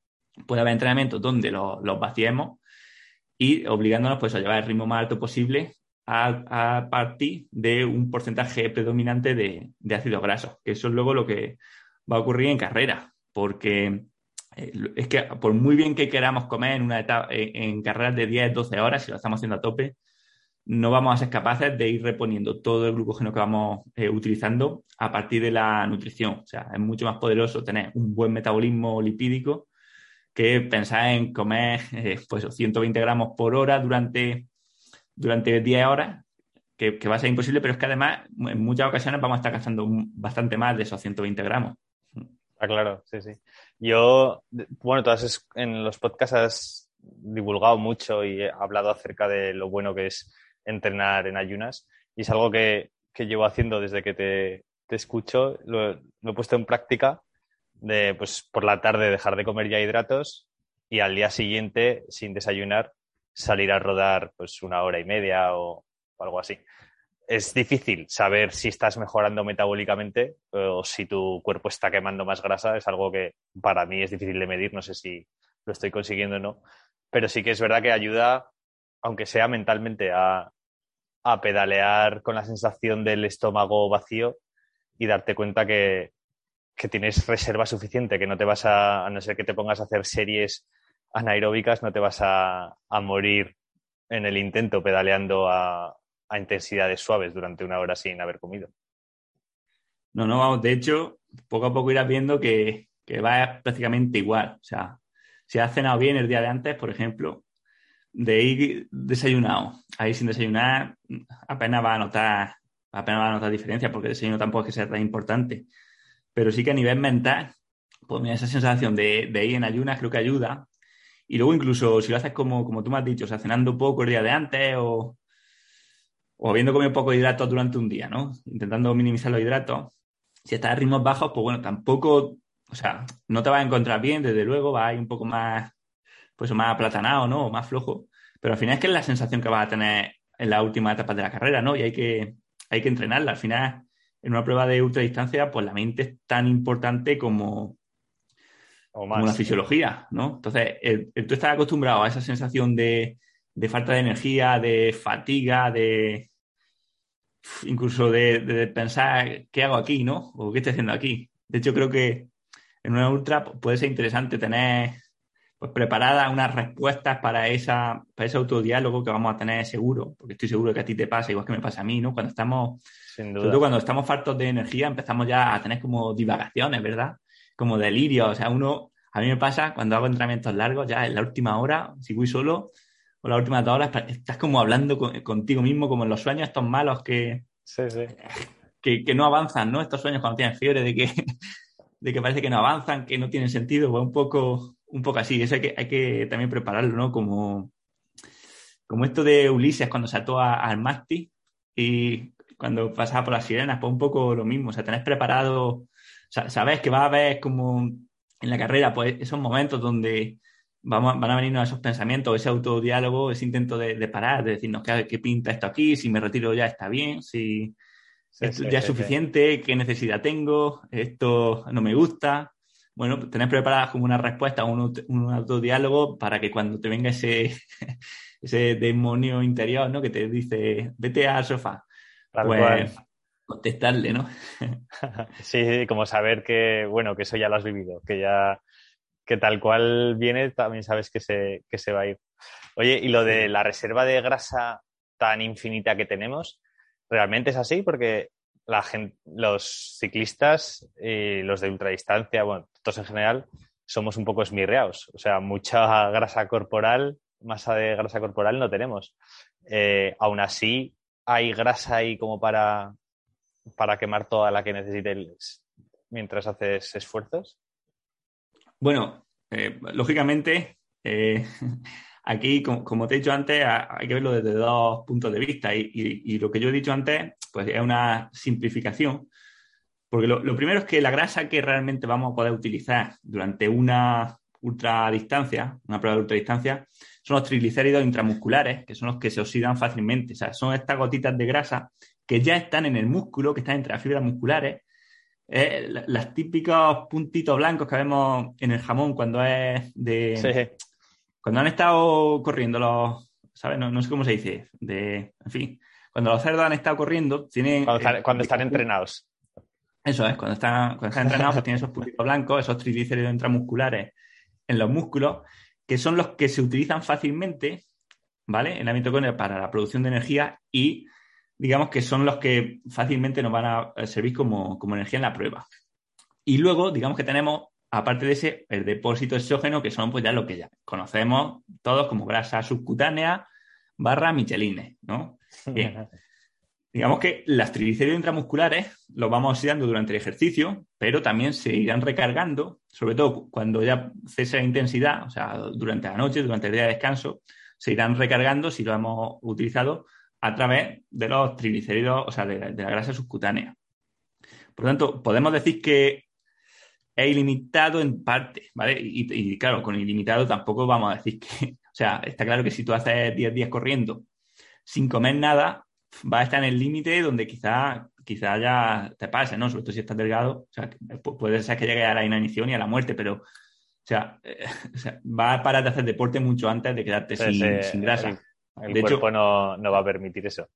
puede haber entrenamientos donde los, vaciemos y obligándonos pues, a llevar el ritmo más alto posible a, partir de un porcentaje predominante de, de ácidos grasos, que eso es luego lo que va a ocurrir en carrera, porque eh, es que por muy bien que queramos comer en una etapa, en, carreras de 10, 12 horas, si lo estamos haciendo a tope, no vamos a ser capaces de ir reponiendo todo el glucógeno que vamos eh, utilizando a partir de la nutrición. O sea, es mucho más poderoso tener un buen metabolismo lipídico que pensar en comer eh, pues 120 gramos por hora durante, durante 10 horas, que, va a ser imposible, pero es que además en muchas ocasiones vamos a estar gastando bastante más de esos 120 gramos. Ah, claro, sí, sí. Yo, bueno, todas en los podcasts has divulgado mucho y he hablado acerca de lo bueno que es entrenar en ayunas y es algo que, que llevo haciendo desde que te, te escucho, lo, lo, he puesto en práctica de pues por la tarde dejar de comer ya hidratos y al día siguiente, sin desayunar, salir a rodar pues una hora y media o, algo así. Es difícil saber si estás mejorando metabólicamente o si tu cuerpo está quemando más grasa. Es algo que para mí es difícil de medir. No sé si lo estoy consiguiendo o no. Pero sí que es verdad que ayuda, aunque sea mentalmente, a, a pedalear con la sensación del estómago vacío y darte cuenta que, que tienes reserva suficiente, que no te vas a, a no ser que te pongas a hacer series anaeróbicas, no te vas a, morir en el intento pedaleando a, intensidades suaves durante una hora sin haber comido. No, no, vamos, de hecho, poco a poco irás viendo que, que va prácticamente igual. O sea, si has cenado bien el día de antes, por ejemplo, de ir desayunado a ir sin desayunar, apenas va a notar, apenas va a notar diferencia, porque el desayuno tampoco es que sea tan importante. Pero sí que a nivel mental, pues mira, esa sensación de, ir en ayunas creo que ayuda. Y luego incluso si lo haces como, como tú me has dicho, o sea, cenando poco el día de antes o, o habiendo comido poco hidratos durante un día, ¿no? Intentando minimizar los hidratos. Si estás a ritmos bajos, pues bueno, tampoco, o sea, no te vas a encontrar bien, desde luego, vas a ir un poco más, pues más aplatanado, ¿no? O más flojo. Pero al final es que es la sensación que vas a tener en la última etapa de la carrera, ¿no? Y hay que, hay que entrenarla. Al final en una prueba de ultradistancia, pues la mente es tan importante como, como la fisiología, ¿no? Entonces, tú estás acostumbrado a esa sensación de, falta de energía, de fatiga, de incluso de, pensar qué hago aquí, ¿no? O qué estoy haciendo aquí. De hecho, creo que en una ultra puede ser interesante tener pues preparadas unas respuestas para esa para ese autodiálogo que vamos a tener seguro, porque estoy seguro que a ti te pasa igual que me pasa a mí, ¿no? Cuando estamos Sin duda. cuando estamos faltos de energía empezamos ya a tener como divagaciones, ¿verdad? Como delirio, o sea, uno a mí me pasa cuando hago entrenamientos largos, ya en la última hora, si voy solo, o las últimas dos horas, estás como hablando contigo mismo, como en los sueños estos malos que, que, que no avanzan, ¿no? Estos sueños cuando tienes fiebre de que, de que parece que no avanzan, que no tienen sentido, pues un poco, un poco así. Eso hay que, hay que también prepararlo, ¿no? Como, como esto de Ulises cuando se ató al mástil y cuando pasaba por las sirenas, pues un poco lo mismo. O sea, tenés preparado, sabes que va a haber como en la carrera, pues esos momentos donde vamos, van a venirnos esos pensamientos, ese autodiálogo, ese intento de, parar, de decirnos ¿qué, qué, pinta esto aquí, si me retiro ya está bien, si esto ya es suficiente, qué necesidad tengo, esto no me gusta bueno, tenés preparadas como una respuesta, un, un autodiálogo para que cuando te venga ese, ese demonio interior, ¿no? Que te dice, vete al sofá. pues contestarle, ¿no? sí, como saber que, bueno, que eso ya lo has vivido, que ya que tal cual viene, también sabes que se, que se va a ir. Oye, y lo de la reserva de grasa tan infinita que tenemos, ¿realmente es así? Porque la gente, los ciclistas los de ultradistancia, bueno, todos en general, somos un poco esmirreados. O sea, mucha grasa corporal, masa de grasa corporal no tenemos. Eh, aún así, hay grasa ahí como para, para quemar toda la que necesites mientras haces esfuerzos. Bueno, eh, lógicamente, eh, aquí, como, te he dicho antes, hay que verlo desde dos puntos de vista y, lo que yo he dicho antes, pues es una simplificación, porque lo, primero es que la grasa que realmente vamos a poder utilizar durante una ultradistancia, una prueba de ultradistancia, son los triglicéridos intramusculares, que son los que se oxidan fácilmente. O sea, son estas gotitas de grasa que ya están en el músculo, que están entre las fibras musculares. Las típicos puntitos blancos que vemos en el jamón cuando es de. Cuando han estado corriendo los. ¿Sabes? No, sé cómo se dice. De, en fin. Cuando los cerdos han estado corriendo, tienen. Cuando están, entrenados. Eso es, cuando están, cuando están entrenados, pues tienen esos puntitos blancos, esos triglicéridos intramusculares en los músculos, que son los que se utilizan fácilmente, ¿vale? En la mitocondria para la producción de energía y digamos que son los que fácilmente nos van a servir como, energía en la prueba. Y luego, digamos que tenemos, aparte de ese, el depósito exógeno, que son pues ya lo que ya conocemos todos como grasa subcutánea barra michelines, ¿no? Bien. Digamos que las triglicéridos intramusculares los vamos oxidando durante el ejercicio, pero también se irán recargando, sobre todo cuando ya cesa la intensidad, o sea, durante la noche, durante el día de descanso, se irán recargando si lo hemos utilizado a través de los triglicéridos, o sea, de, la grasa subcutánea. Por lo tanto, podemos decir que es ilimitado en parte, ¿vale? Y, claro, con ilimitado tampoco vamos a decir que, o sea, está claro que si tú haces 10 días corriendo sin comer nada, va a estar en el límite donde quizá, quizá ya te pase, ¿no? Sobre todo si estás delgado, o sea, puede ser que llegue a la inanición y a la muerte, pero, o sea, va a parar de hacer deporte mucho antes de quedarte sin, grasa. El cuerpo no, va a permitir eso.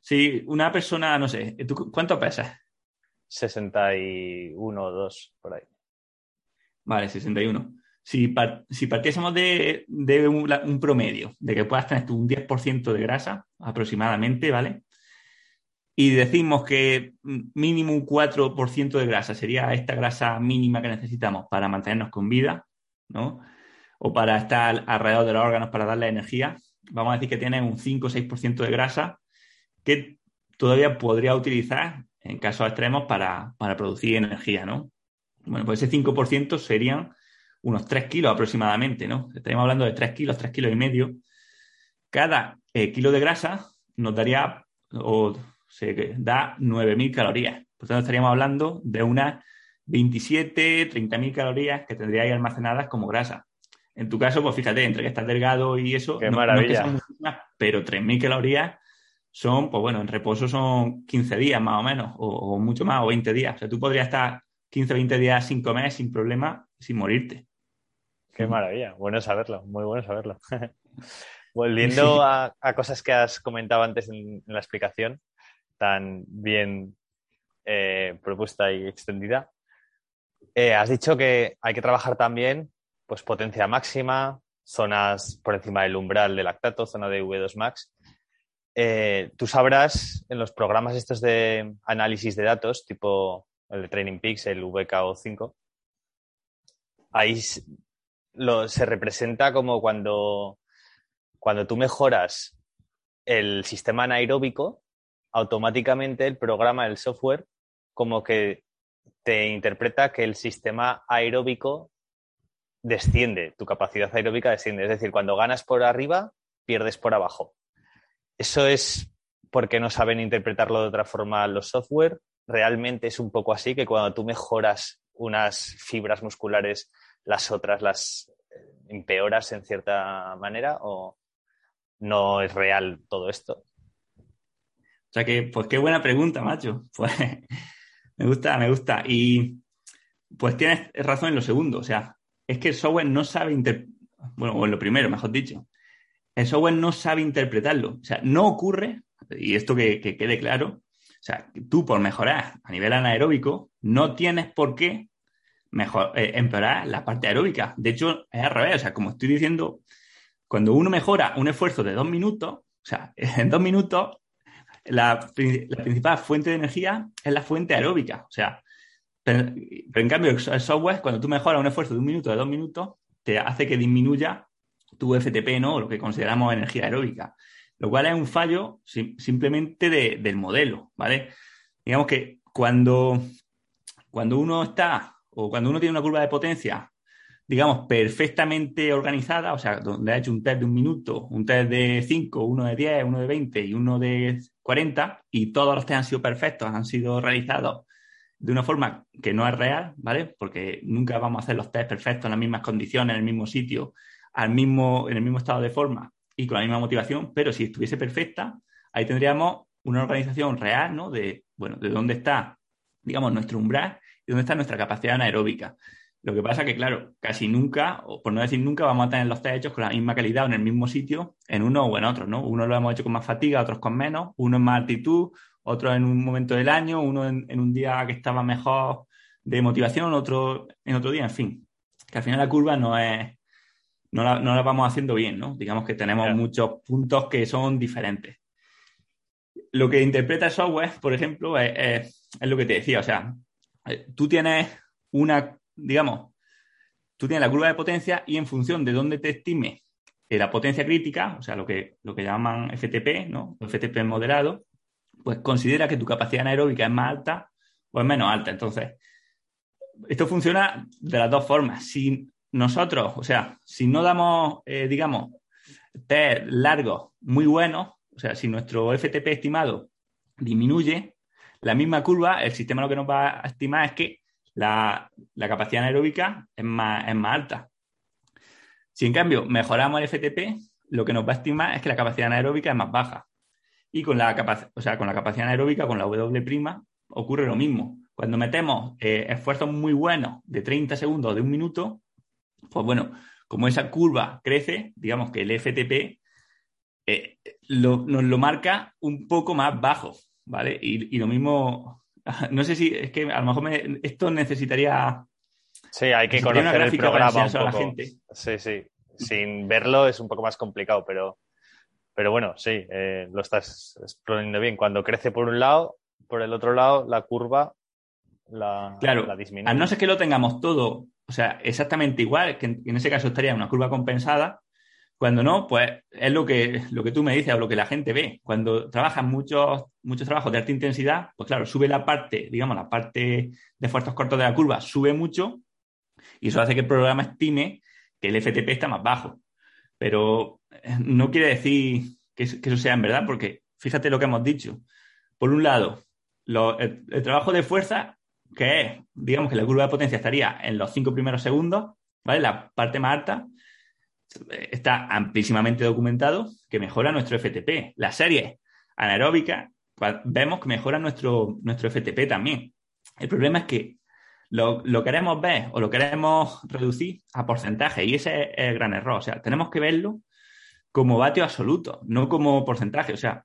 Sí, una persona, no sé, ¿cuánto pesas? 61 o 2, por ahí. Vale, 61. Si, si partiésemos de, un, promedio, de que puedas tener un 10% de grasa aproximadamente, ¿vale? Y decimos que mínimo un 4% de grasa sería esta grasa mínima que necesitamos para mantenernos con vida, ¿no? O para estar alrededor de los órganos para darle energía vamos a decir que tiene un 5 o 6% de grasa que todavía podría utilizar en casos extremos para, producir energía, ¿no? Bueno, pues ese 5% serían unos 3 kilos aproximadamente, ¿no? Estaríamos hablando de 3 kilos, 3 kilos y medio. Cada eh, kilo de grasa nos daría o se da 9.000 calorías. Por tanto, estaríamos hablando de unas 27, 30.000 calorías que tendría ahí almacenadas como grasa. En tu caso, pues fíjate, entre que estás delgado y eso, Qué maravilla. pero 3.000 calorías son, pues bueno, en reposo son 15 días más o menos, o, mucho más, o 20 días. O sea, tú podrías estar 15 o 20 días sin comer, sin problema, sin morirte. Qué maravilla, bueno saberlo, muy bueno saberlo. Volviendo a, cosas que has comentado antes en, la explicación, tan bien eh, propuesta y extendida, eh, has dicho que hay que trabajar también pues potencia máxima, zonas por encima del umbral de lactato, zona de V2 max. Eh, tú sabrás en los programas estos de análisis de datos, tipo el de Training Peaks, el VKO5, ahí se representa como cuando, cuando tú mejoras el sistema anaeróbico, automáticamente el programa, el software, como que te interpreta que el sistema aeróbico desciende, tu capacidad aeróbica desciende. Es decir, cuando ganas por arriba, pierdes por abajo. Eso es porque no saben interpretarlo de otra forma los software. Realmente es un poco así que cuando tú mejoras unas fibras musculares, las otras las eh, empeoras en cierta manera o no es real todo esto. O sea que, pues qué buena pregunta, macho. Pues me gusta, me gusta. Y pues tienes razón en lo segundo. O sea, es que el software no sabe interpretar, bueno, o en lo primero, mejor dicho, el software no sabe interpretarlo. O sea, no ocurre, y esto que, quede claro, o sea, tú por mejorar a nivel anaeróbico no tienes por qué mejor, eh, empeorar la parte aeróbica. De hecho, es al revés. O sea, como estoy diciendo, cuando uno mejora un esfuerzo de dos minutos, o sea, en dos minutos, la, principal fuente de energía es la fuente aeróbica. O sea, pero, en cambio, el software, cuando tú mejoras un esfuerzo de un minuto, de dos minutos, te hace que disminuya tu FTP, ¿no? O lo que consideramos energía aeróbica. Lo cual es un fallo simplemente del modelo, ¿vale? Digamos que cuando, cuando uno está o cuando uno tiene una curva de potencia, digamos, perfectamente organizada, o sea, donde ha hecho un test de un minuto, un test de 5, uno de 10, uno de 20 y uno de 40, y todos los test han sido perfectos, han sido realizados de una forma que no es real, ¿vale? Porque nunca vamos a hacer los test perfectos en las mismas condiciones, en el mismo sitio, al mismo, en el mismo estado de forma y con la misma motivación, pero si estuviese perfecta, ahí tendríamos una organización real, ¿no? De, bueno, de dónde está, digamos, nuestro umbral y dónde está nuestra capacidad anaeróbica. Lo que pasa que, claro, casi nunca, o por no decir nunca, vamos a tener los test hechos con la misma calidad o en el mismo sitio, en uno o en otro, ¿no? Uno lo hemos hecho con más fatiga, otros con menos, uno en más altitud, otro en un momento del año, uno en, un día que estaba mejor de motivación, otro en otro día, en fin. Que al final la curva no es, no la, no la vamos haciendo bien, ¿no? Digamos que tenemos muchos puntos que son diferentes. Lo que interpreta el software, por ejemplo, es lo que te decía, o sea, eh, tú tienes una, digamos, tú tienes la curva de potencia y en función de dónde te estime la potencia crítica, o sea, lo que, lo que llaman FTP, ¿no? FTP moderado, pues considera que tu capacidad anaeróbica es más alta o es menos alta. Entonces, esto funciona de las dos formas. Si nosotros, o sea, si no damos, eh, digamos, test largos muy buenos, o sea, si nuestro FTP estimado disminuye, la misma curva, el sistema lo que nos va a estimar es que la, capacidad anaeróbica es más, es más alta. Si en cambio mejoramos el FTP, lo que nos va a estimar es que la capacidad anaeróbica es más baja. Y con la, o sea, con la capacidad anaeróbica, con la W', ocurre lo mismo. Cuando metemos eh, esfuerzos muy buenos de 30 segundos o de un minuto, pues bueno, como esa curva crece, digamos que el FTP eh, nos lo marca un poco más bajo. ¿vale? Y, lo mismo, no sé si es que a lo mejor esto necesitaría... Sí, hay que conocer el programa un poco. Sí, sí. Sin verlo es un poco más complicado, pero, pero bueno, sí, eh, lo estás exponiendo bien. Cuando crece por un lado, por el otro lado, la curva la, claro, la disminuye. A no ser que lo tengamos todo, o sea, exactamente igual, que en ese caso estaría una curva compensada, cuando no, pues es lo que, lo que tú me dices o lo que la gente ve. Cuando trabajan muchos, muchos trabajos de alta intensidad, pues claro, sube la parte, digamos, la parte de esfuerzos cortos de la curva sube mucho y eso hace que el programa estime que el FTP está más bajo. Pero eh, no quiere decir que, eso sea en verdad, porque fíjate lo que hemos dicho. Por un lado, el, trabajo de fuerza, que es, digamos que la curva de potencia estaría en los cinco primeros segundos, ¿vale? La parte más alta está amplísimamente documentado que mejora nuestro FTP. La serie anaeróbica vemos que mejora nuestro, nuestro FTP también. El problema es que lo, queremos ver o lo queremos reducir a porcentaje y ese es el gran error. O sea, tenemos que verlo como vatio absoluto, no como porcentaje. O sea,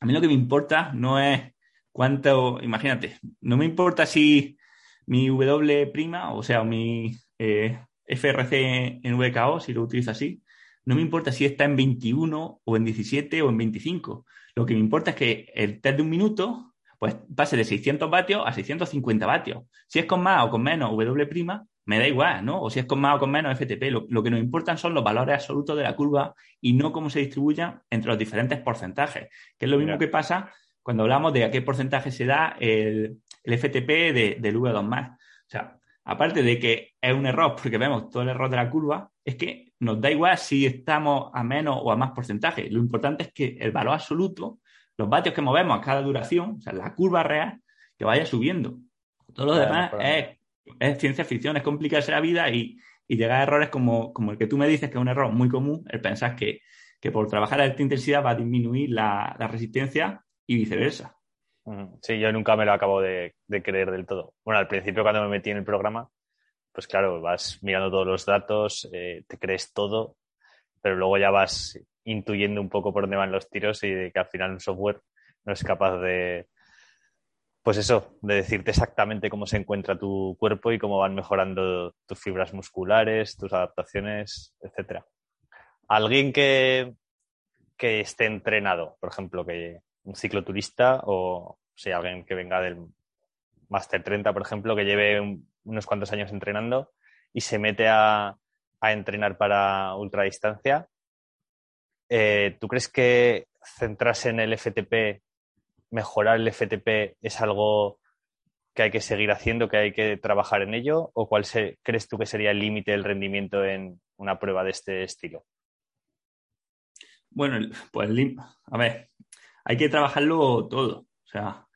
a mí lo que me importa no es cuánto, imagínate, no me importa si mi W', o sea, mi eh, FRC en VKO, si lo utilizo así, no me importa si está en 21 o en 17 o en 25. Lo que me importa es que el test de un minuto pues pase de 600 vatios a 650 vatios. Si es con más o con menos W', me da igual, ¿no? O si es con más o con menos FTP. Lo, que nos importan son los valores absolutos de la curva y no cómo se distribuyan entre los diferentes porcentajes, que es lo mismo que pasa cuando hablamos de a qué porcentaje se da el, FTP del V2+. O sea, aparte de que es un error porque vemos todo el error de la curva, es que nos da igual si estamos a menos o a más porcentaje. Lo importante es que el valor absoluto, los vatios que movemos a cada duración, o sea, la curva real, que vaya subiendo. Todo lo demás es, ciencia ficción, es complicarse la vida y, llegar a errores como, el que tú me dices, que es un error muy común, el pensar que, por trabajar a alta intensidad va a disminuir la resistencia y viceversa. Sí, yo nunca me lo acabo de, creer del todo. Bueno, al principio cuando me metí en el programa, pues claro, vas mirando todos los datos, eh, te crees todo, pero luego ya vas intuyendo un poco por dónde van los tiros y de que al final un software no es capaz de, pues eso, de decirte exactamente cómo se encuentra tu cuerpo y cómo van mejorando tus fibras musculares, tus adaptaciones, etcétera. Alguien que, que esté entrenado, por ejemplo, que un cicloturista o sea, alguien que venga del Master 30, por ejemplo, que lleve unos cuantos años entrenando y se mete a, entrenar para ultradistancia, eh, ¿tú crees que centrarse en el FTP, mejorar el FTP, es algo que hay que seguir haciendo, que hay que trabajar en ello? ¿O cuál crees tú que sería el límite del rendimiento en una prueba de este estilo? Bueno, pues a ver, hay que trabajarlo todo. O sea,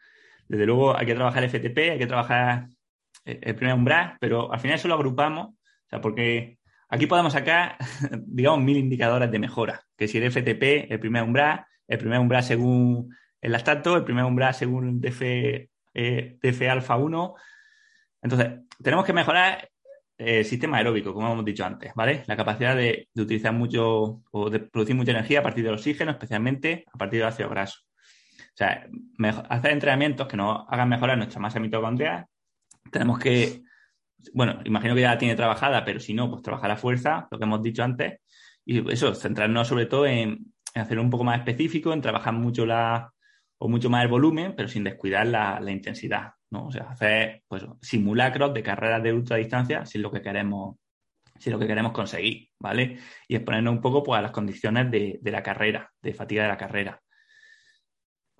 desde luego hay que trabajar el FTP, hay que trabajar el primer umbral, pero al final eso lo agrupamos, o sea, porque aquí podemos sacar, digamos, mil indicadores de mejora, que si el FTP, el primer umbral, el primer umbral según el lactato, el primer umbral según DF, eh, DF alfa 1. Entonces, tenemos que mejorar el sistema aeróbico, como hemos dicho antes, ¿vale? La capacidad de, utilizar mucho o de producir mucha energía a partir del oxígeno, especialmente a partir del ácido graso. O sea, hacer entrenamientos que nos hagan mejorar nuestra masa mitocondrial. Tenemos que, bueno, imagino que ya la tiene trabajada, pero si no, pues trabajar a fuerza, lo que hemos dicho antes. Y eso, centrarnos sobre todo en, hacer un poco más específico, en trabajar mucho la, o mucho más el volumen, pero sin descuidar la, intensidad, ¿no? O sea, hacer pues, simulacros de carreras de ultradistancia si es lo que queremos, si lo que queremos conseguir, ¿vale? Y exponernos un poco pues, a las condiciones de, de la carrera, de fatiga de la carrera.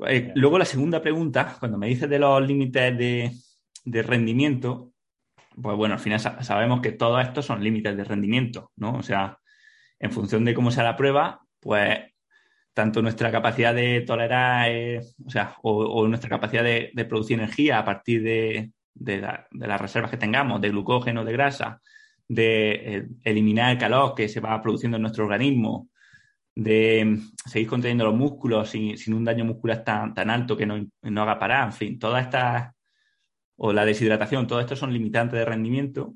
Eh, luego la segunda pregunta, cuando me dices de los límites de, rendimiento, pues bueno, al final sabemos que todos estos son límites de rendimiento, ¿no? O sea, en función de cómo sea la prueba, pues tanto nuestra capacidad de tolerar, eh, o sea, o, nuestra capacidad de, producir energía a partir de, las reservas que tengamos, de glucógeno, de grasa, de eh, eliminar el calor que se va produciendo en nuestro organismo, de seguir conteniendo los músculos sin, sin un daño muscular tan, tan alto que no, no, haga parar, en fin, todas estas, o la deshidratación, todo esto son limitantes de rendimiento.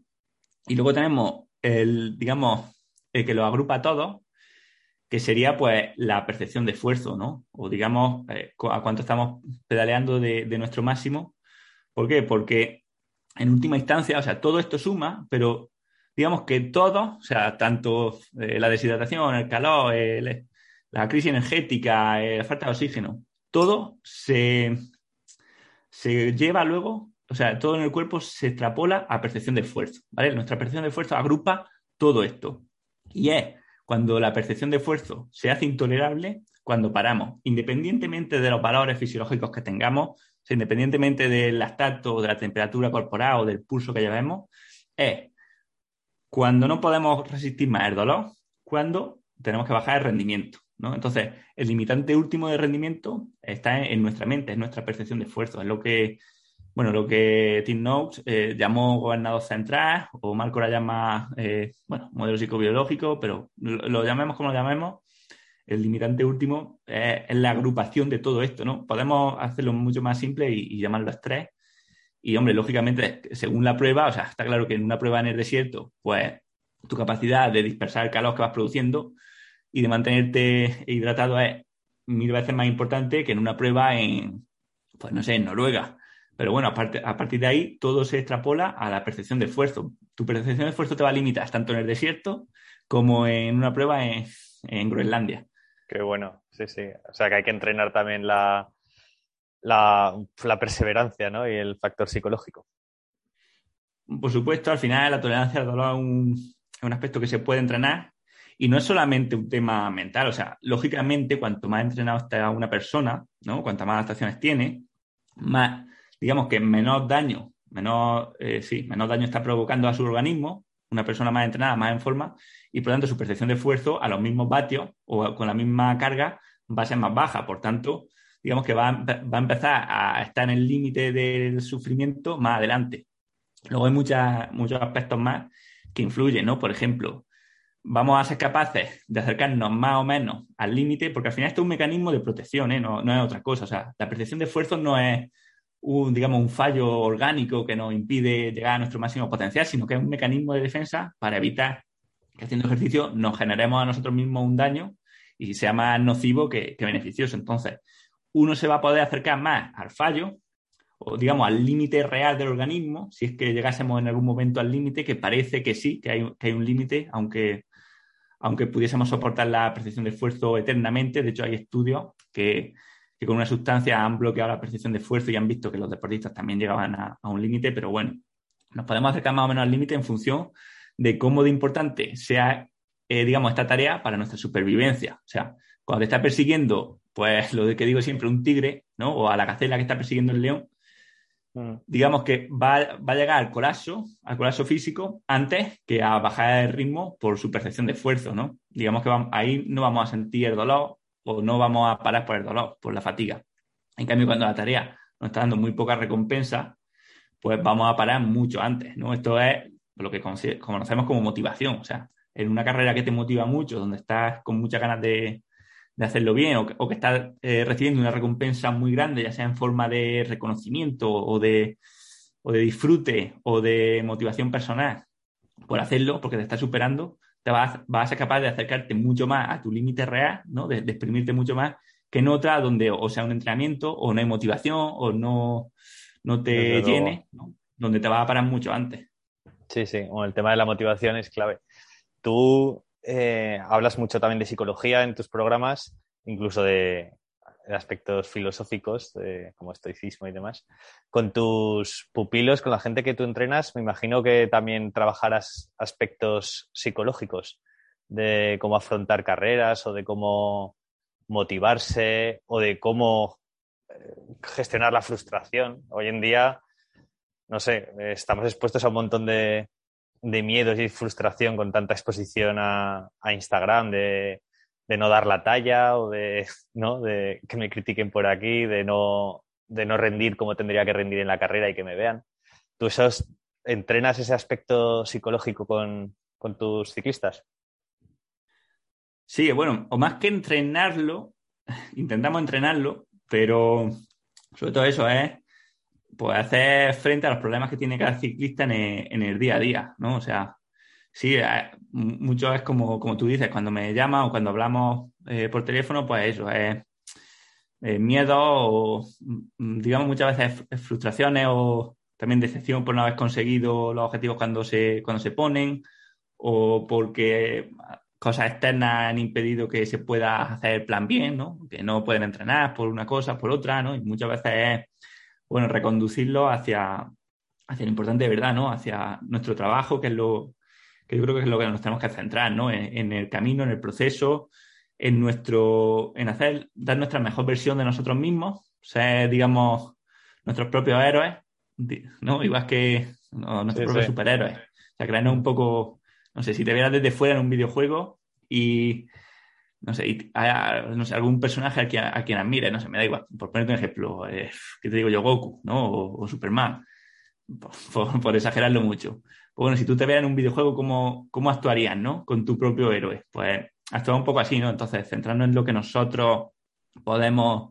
Y luego tenemos el, digamos, el que lo agrupa todo, que sería pues la percepción de esfuerzo, ¿no? O digamos, eh, a cuánto estamos pedaleando de, nuestro máximo. ¿Por qué? Porque en última instancia, o sea, todo esto suma, pero digamos que todo, o sea, tanto eh, la deshidratación, el calor, la crisis energética, eh, la falta de oxígeno, todo se, se lleva luego, o sea, todo en el cuerpo se extrapola a percepción de esfuerzo, ¿vale? Nuestra percepción de esfuerzo agrupa todo esto. Y es cuando la percepción de esfuerzo se hace intolerable, cuando paramos, independientemente de los valores fisiológicos que tengamos, independientemente del lactato, de la temperatura corporal o del pulso que llevemos, es cuando no podemos resistir más el dolor, cuando tenemos que bajar el rendimiento. ¿no? Entonces, el limitante último de rendimiento está en, nuestra mente, es nuestra percepción de esfuerzo, es lo que, bueno, lo que Tim Noakes eh, llamó gobernador central, o Marco la llama, eh, bueno, modelo psicobiológico, pero lo, llamemos como lo llamemos, el limitante último es, la agrupación de todo esto, ¿no? Podemos hacerlo mucho más simple y, y llamarlo estrés, y hombre, lógicamente, según la prueba, o sea, está claro que en una prueba en el desierto, pues tu capacidad de dispersar el calor que vas produciendo y de mantenerte hidratado es mil veces más importante que en una prueba en, pues no sé, en Noruega. Pero bueno, a, partir de ahí todo se extrapola a la percepción de esfuerzo. Tu percepción de esfuerzo te va a limitar tanto en el desierto como en una prueba en, en Groenlandia. Qué bueno, sí, sí. O sea que hay que entrenar también la, la, perseverancia ¿no? y el factor psicológico. Por supuesto, al final la tolerancia al dolor es un, un aspecto que se puede entrenar y no es solamente un tema mental, o sea, lógicamente, cuanto más entrenado está una persona, ¿no? Cuantas más adaptaciones tiene, más, digamos que menos daño, menos, eh, sí, menos daño está provocando a su organismo, una persona más entrenada, más en forma, y por lo tanto su percepción de esfuerzo a los mismos vatios o con la misma carga va a ser más baja. Por tanto, digamos que va, a empezar a estar en el límite del sufrimiento más adelante. Luego hay muchos aspectos más que influyen, ¿no? Por ejemplo, vamos a ser capaces de acercarnos más o menos al límite, porque al final esto es un mecanismo de protección, ¿eh? no, no, es otra cosa. O sea, la percepción de esfuerzo no es un, digamos, un fallo orgánico que nos impide llegar a nuestro máximo potencial, sino que es un mecanismo de defensa para evitar que haciendo ejercicio nos generemos a nosotros mismos un daño y sea más nocivo que, que beneficioso. Entonces, uno se va a poder acercar más al fallo o digamos, al límite real del organismo, si es que llegásemos en algún momento al límite, que parece que sí, que hay, que hay un límite, aunque, aunque pudiésemos soportar la percepción de esfuerzo eternamente. De hecho, hay estudios que, que con una sustancia han bloqueado la percepción de esfuerzo y han visto que los deportistas también llegaban a, a un límite, pero bueno, nos podemos acercar más o menos al límite en función de cómo de importante sea, eh, digamos, esta tarea para nuestra supervivencia. O sea, cuando te está persiguiendo, pues lo de que digo siempre, un tigre, ¿no? O a la gacela que está persiguiendo el león, mm. digamos que va, a llegar al colapso, al colapso físico, antes que a bajar el ritmo por su percepción de esfuerzo, ¿no? Digamos que ahí no vamos a sentir el dolor o no vamos a parar por el dolor, por la fatiga. En cambio, cuando la tarea nos está dando muy poca recompensa, pues vamos a parar mucho antes, ¿no? Esto es lo que conocemos como motivación, o sea, en una carrera que te motiva mucho, donde estás con muchas ganas de, hacerlo bien o, que estás eh, recibiendo una recompensa muy grande, ya sea en forma de reconocimiento o de, o de disfrute o de motivación personal por hacerlo, porque te estás superando, te vas, vas a ser capaz de acercarte mucho más a tu límite real, ¿no? De, de, exprimirte mucho más que en otra donde o sea un entrenamiento o no hay motivación o no, no te llene, donde te vas a parar mucho antes. Sí, sí, bueno, el tema de la motivación es clave. Tú eh, hablas mucho también de psicología en tus programas, incluso de, aspectos filosóficos, como estoicismo y demás. Con tus pupilos, con la gente que tú entrenas, me imagino que también trabajarás aspectos psicológicos de cómo afrontar carreras o de cómo motivarse o de cómo gestionar la frustración. Hoy en día, no sé, estamos expuestos a un montón de, miedos y frustración con tanta exposición a, Instagram, de, no dar la talla o de, ¿no? de que me critiquen por aquí, de no, de no rendir como tendría que rendir en la carrera y que me vean. ¿Tú entrenas ese aspecto psicológico con, con tus ciclistas? Sí, bueno, o más que entrenarlo, intentamos entrenarlo, pero sobre todo eso es pues hacer frente a los problemas que tiene cada ciclista en el, día a día, ¿no? O sea, sí, eh, mucho es como, como tú dices, cuando me llaman o cuando hablamos eh, por teléfono, pues eso, es miedo o, mm, digamos, muchas veces frustraciones o también decepción por no haber conseguido los objetivos cuando se, cuando se ponen o porque cosas externas han impedido que se pueda hacer el plan bien, ¿no? Que no pueden entrenar por una cosa, por otra, ¿no? Y muchas veces es, bueno, reconducirlo hacia, hacia lo importante de verdad, ¿no? Hacia nuestro trabajo, que es lo que yo creo que es lo que nos tenemos que centrar, ¿no? En, el camino, en el proceso, en nuestro, en hacer, dar nuestra mejor versión de nosotros mismos, ser, digamos, nuestros propios héroes, ¿no? Igual que nuestros propios superhéroes. O sea, crearnos un poco no sé, si te vieras desde fuera en un videojuego y, no sé, y no sé algún personaje a quien, a quien admire, no sé, me da igual, por ponerte un ejemplo, eh, ¿qué te digo yo? Goku, ¿no? O, Superman, por, exagerarlo mucho. Pues bueno, si tú te vieras en un videojuego, ¿cómo, ¿cómo actuarías, no? Con tu propio héroe. Pues actúa un poco así, ¿no? Entonces, centrarnos en lo que nosotros podemos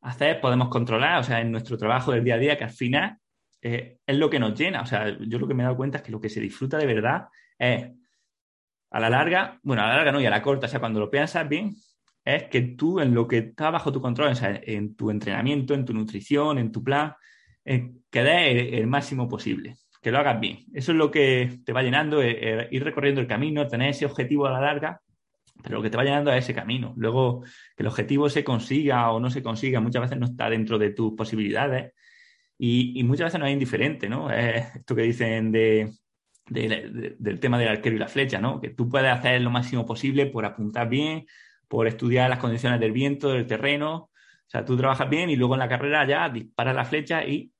hacer, podemos controlar, o sea, en nuestro trabajo del día a día, que al final eh, es lo que nos llena. O sea, yo lo que me he dado cuenta es que lo que se disfruta de verdad es a la larga, bueno, a la larga no, y a la corta, o sea, cuando lo piensas bien, es que tú en lo que está bajo tu control, o sea, en tu entrenamiento, en tu nutrición, en tu plan, eh, el, máximo posible, que lo hagas bien. Eso es lo que te va llenando, eh, eh, ir recorriendo el camino, tener ese objetivo a la larga, pero lo que te va llenando es ese camino. Luego, que el objetivo se consiga o no se consiga, muchas veces no está dentro de tus posibilidades y, muchas veces no es indiferente, ¿no? Es esto que dicen de del tema del arquero y la flecha, ¿no? Que tú puedes hacer lo máximo posible por apuntar bien, por estudiar las condiciones del viento, del terreno. O sea, tú trabajas bien y luego en la carrera ya disparas la flecha y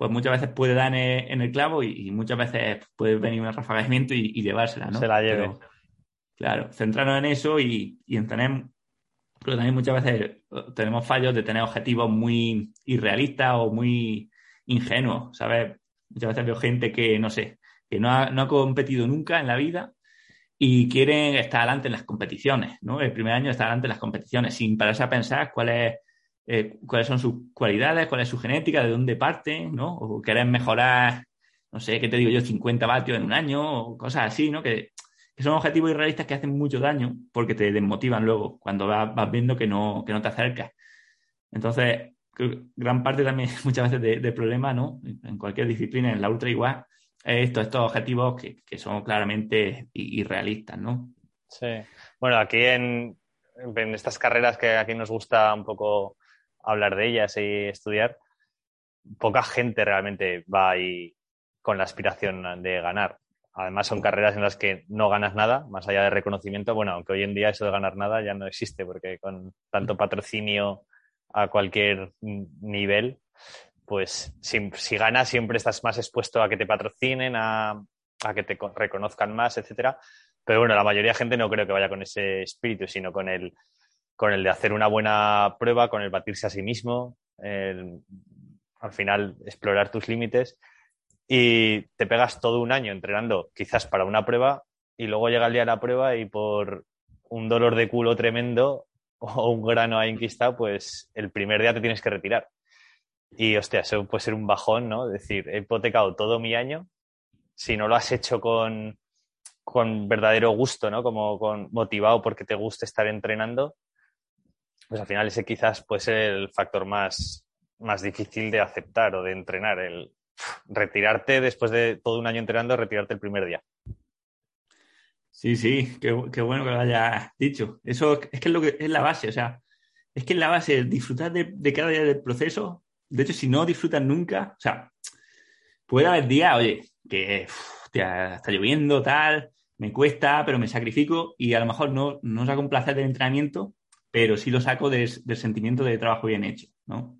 pues muchas veces puede dar en el, clavo y, muchas veces puede venir un ráfaga y, y llevársela, ¿no? Se la lleve. claro, centrarnos en eso y, y en tener pero también muchas veces eh, tenemos fallos de tener objetivos muy irrealistas o muy ingenuos, ¿sabes? Muchas veces veo gente que, no sé, que no ha, competido nunca en la vida y quieren estar adelante en las competiciones, ¿no? El primer año estar adelante en las competiciones, sin pararse a pensar cuáles eh, cuáles son sus cualidades, cuál es su genética, de dónde parten, ¿no? O quieren mejorar, no sé, ¿qué te digo yo? 50 vatios en un año o cosas así, ¿no? Que, son objetivos irrealistas que hacen mucho daño porque te desmotivan luego cuando vas, viendo que no, que no te acercas. Entonces, gran parte también muchas veces del problema, ¿no? En cualquier disciplina, en la ultra igual, es esto, estos objetivos que, que son claramente irrealistas, ¿no? Sí. Bueno, aquí en, en estas carreras que aquí nos gusta un poco hablar de ellas y estudiar, poca gente realmente va ahí con la aspiración de ganar. Además, son carreras en las que no ganas nada, más allá de reconocimiento. Bueno, aunque hoy en día eso de ganar nada ya no existe, porque con tanto patrocinio a cualquier nivel, pues si, ganas siempre estás más expuesto a que te patrocinen, a, a que te reconozcan más, etcétera. Pero bueno, la mayoría de gente no creo que vaya con ese espíritu, sino con el, con el de hacer una buena prueba, con el batirse a sí mismo, al final explorar tus límites y te pegas todo un año entrenando quizás para una prueba y luego llega el día de la prueba y por un dolor de culo tremendo o un grano ahí enquistado, pues el primer día te tienes que retirar. Y hostia, eso puede ser un bajón, ¿no? Es decir, he hipotecado todo mi año, si no lo has hecho con, con verdadero gusto, ¿no? Como con motivado porque te gusta estar entrenando, pues al final ese quizás puede ser el factor más, más difícil de aceptar o de entrenar, el retirarte después de todo un año entrenando, retirarte el primer día. Sí, sí, qué, bueno que lo hayas dicho. Eso es que es lo que es la base, o sea, es que es la base, disfrutar de, cada día del proceso. De hecho, si no disfrutas nunca, o sea, puede haber días, oye, que está lloviendo, tal, me cuesta, pero me sacrifico y a lo mejor no, no saco un placer del entrenamiento, pero sí lo saco del sentimiento de trabajo bien hecho, ¿no?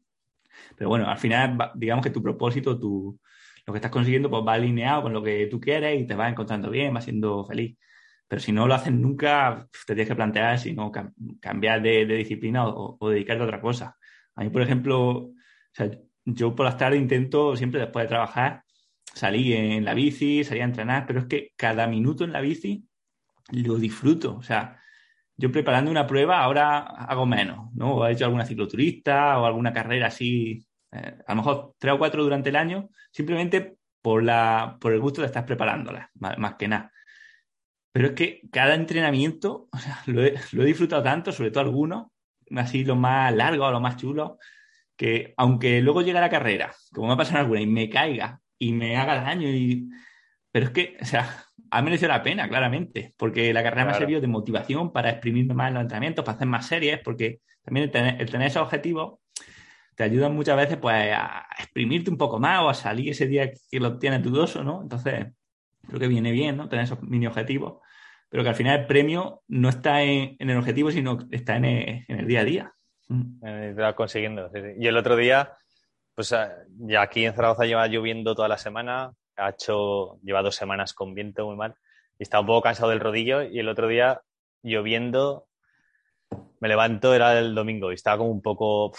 Pero bueno, al final, digamos que tu propósito, tu, lo que estás consiguiendo, pues va alineado con lo que tú quieres y te vas encontrando bien, vas siendo feliz. Pero si no lo haces nunca, te tienes que plantear si no cambiar de, disciplina o, o, dedicarte a otra cosa. A mí, por ejemplo, o sea, yo por las tardes intento siempre después de trabajar salí en la bici, salí a entrenar, pero es que cada minuto en la bici lo disfruto. O sea, yo preparando una prueba ahora hago menos, ¿no? O he hecho alguna cicloturista o alguna carrera así, eh, a lo mejor tres o cuatro durante el año, simplemente por, la, por el gusto de estar preparándolas, más, que nada. Pero es que cada entrenamiento o sea, lo, he, disfrutado tanto, sobre todo algunos, así los más largos o los más chulos, que aunque luego llegue la carrera, como me ha pasado alguna, y me caiga y me haga daño. Y... Pero es que, o sea, ha merecido la pena, claramente, porque la carrera me ha servido de motivación para exprimirme más en los entrenamientos, para hacer más series, porque también el tener, el tener esos objetivos te ayuda muchas veces pues a exprimirte un poco más o a salir ese día que lo tienes dudoso, ¿no? Entonces, creo que viene bien, ¿no? Tener esos mini objetivos, pero que al final el premio no está en, el objetivo, sino está en el, día a día. Eh, te va consiguiendo. Y el otro día, pues ah, ya aquí en Zaragoza lleva lloviendo toda la semana, ha hecho, lleva dos semanas con viento muy mal y estaba un poco cansado del rodillo y el otro día lloviendo me levanto, era el domingo y estaba como un poco,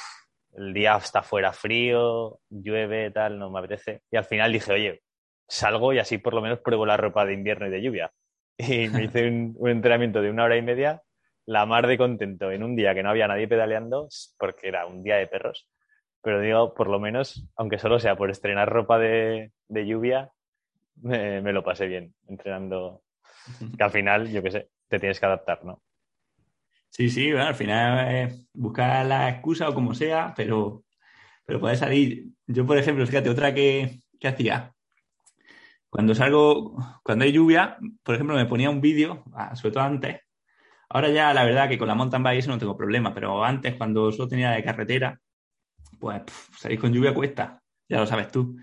el día está fuera frío, llueve, tal, no me apetece. Y al final dije, oye, salgo y así por lo menos pruebo la ropa de invierno y de lluvia. Y me hice un, un entrenamiento de una hora y media, la mar de contento en un día que no había nadie pedaleando, porque era un día de perros pero digo, por lo menos, aunque solo sea por estrenar ropa de, lluvia, me, lo pasé bien entrenando. Que al final, yo qué sé, te tienes que adaptar, ¿no? Sí, sí, bueno, al final es buscar la excusa o como sea, pero, pero puede salir. Yo, por ejemplo, fíjate, otra que, que hacía. Cuando salgo, cuando hay lluvia, por ejemplo, me ponía un vídeo, ah, sobre todo antes. Ahora ya, la verdad, que con la mountain bike eso no tengo problema, pero antes, cuando solo tenía de carretera, pues salir con lluvia cuesta, ya lo sabes tú.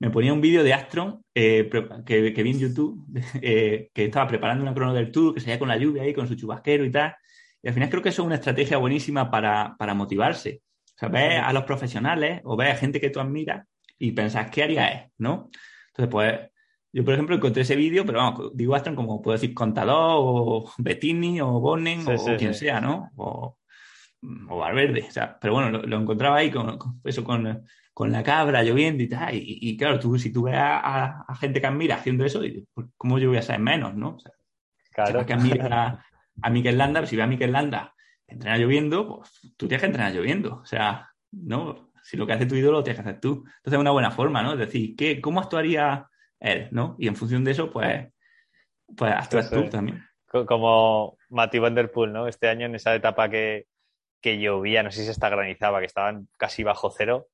Me ponía un vídeo de Astron eh, que, vi en YouTube, eh, que estaba preparando una crono del tour, que salía con la lluvia ahí, con su chubasquero y tal. Y al final creo que eso es una estrategia buenísima para, motivarse. O sea, ves a los profesionales o ves a gente que tú admiras y pensás, ¿qué haría él? ¿No? Entonces, pues, yo, por ejemplo, encontré ese vídeo, pero vamos, digo Astron como puedo decir Contador o Bettini o Bonnen o, quien sea, ¿no? O, o Valverde. O sea, pero bueno, lo, encontraba ahí con, eso, con, con, la cabra lloviendo y tal. Y, claro, tú, si tú ves a, gente que admira haciendo eso, pues, ¿cómo yo voy a saber menos, no? O sea, claro. que admira a, Mikel Landa, si ve a Mikel Landa entrenar lloviendo, pues tú tienes que entrenar lloviendo. O sea, ¿no? Si lo que hace tu ídolo lo tienes que hacer tú. Entonces es una buena forma, ¿no? Es decir, ¿qué, ¿cómo actuaría él, ¿no? Y en función de eso, pues, pues actúas tú también. Como Matthew Van Der Poel, ¿no? Este año en esa etapa que, que llovía, no sé si se está granizaba, que estaban casi bajo cero,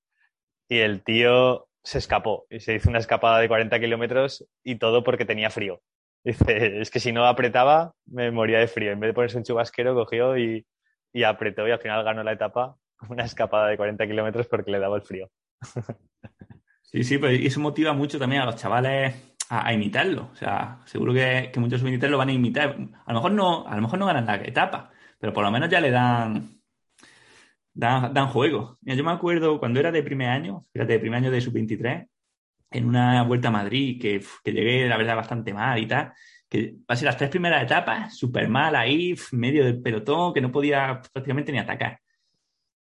y el tío se escapó y se hizo una escapada de 40 kilómetros y todo porque tenía frío. Dice, es que si no apretaba, me moría de frío. En vez de ponerse un chubasquero, cogió y, y apretó y al final ganó la etapa una escapada de 40 kilómetros porque le daba el frío. Sí, sí, pues eso motiva mucho también a los chavales a, imitarlo. O sea, seguro que, muchos sub lo van a imitar. A lo mejor no, a lo mejor no ganan la etapa, pero por lo menos ya le dan, dan, dan juego. yo me acuerdo cuando era de primer año, fíjate, de primer año de sub-23, en una vuelta a Madrid, que, que, llegué, la verdad, bastante mal y tal, que pasé las tres primeras etapas súper mal ahí, medio del pelotón, que no podía prácticamente ni atacar.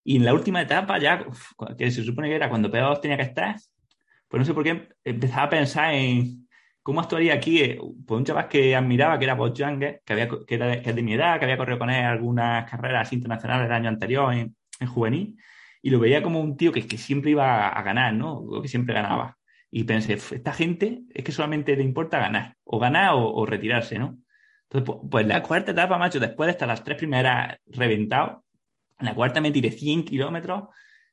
Y en la última etapa, ya, que se supone que era cuando peor tenía que estar, pues no sé por qué empezaba a pensar en cómo actuaría aquí pues un chaval que admiraba, que era Bob Younger, que, había, que, era que es de mi edad, que había corrido con él algunas carreras internacionales el año anterior en, en juvenil, y lo veía como un tío que, que siempre iba a, ganar, ¿no? O que siempre ganaba. Y pensé, esta gente es que solamente le importa ganar, o ganar o, retirarse, ¿no? Entonces, pues, la cuarta etapa, macho, después de estar las tres primeras reventado, en la cuarta me tiré 100 kilómetros,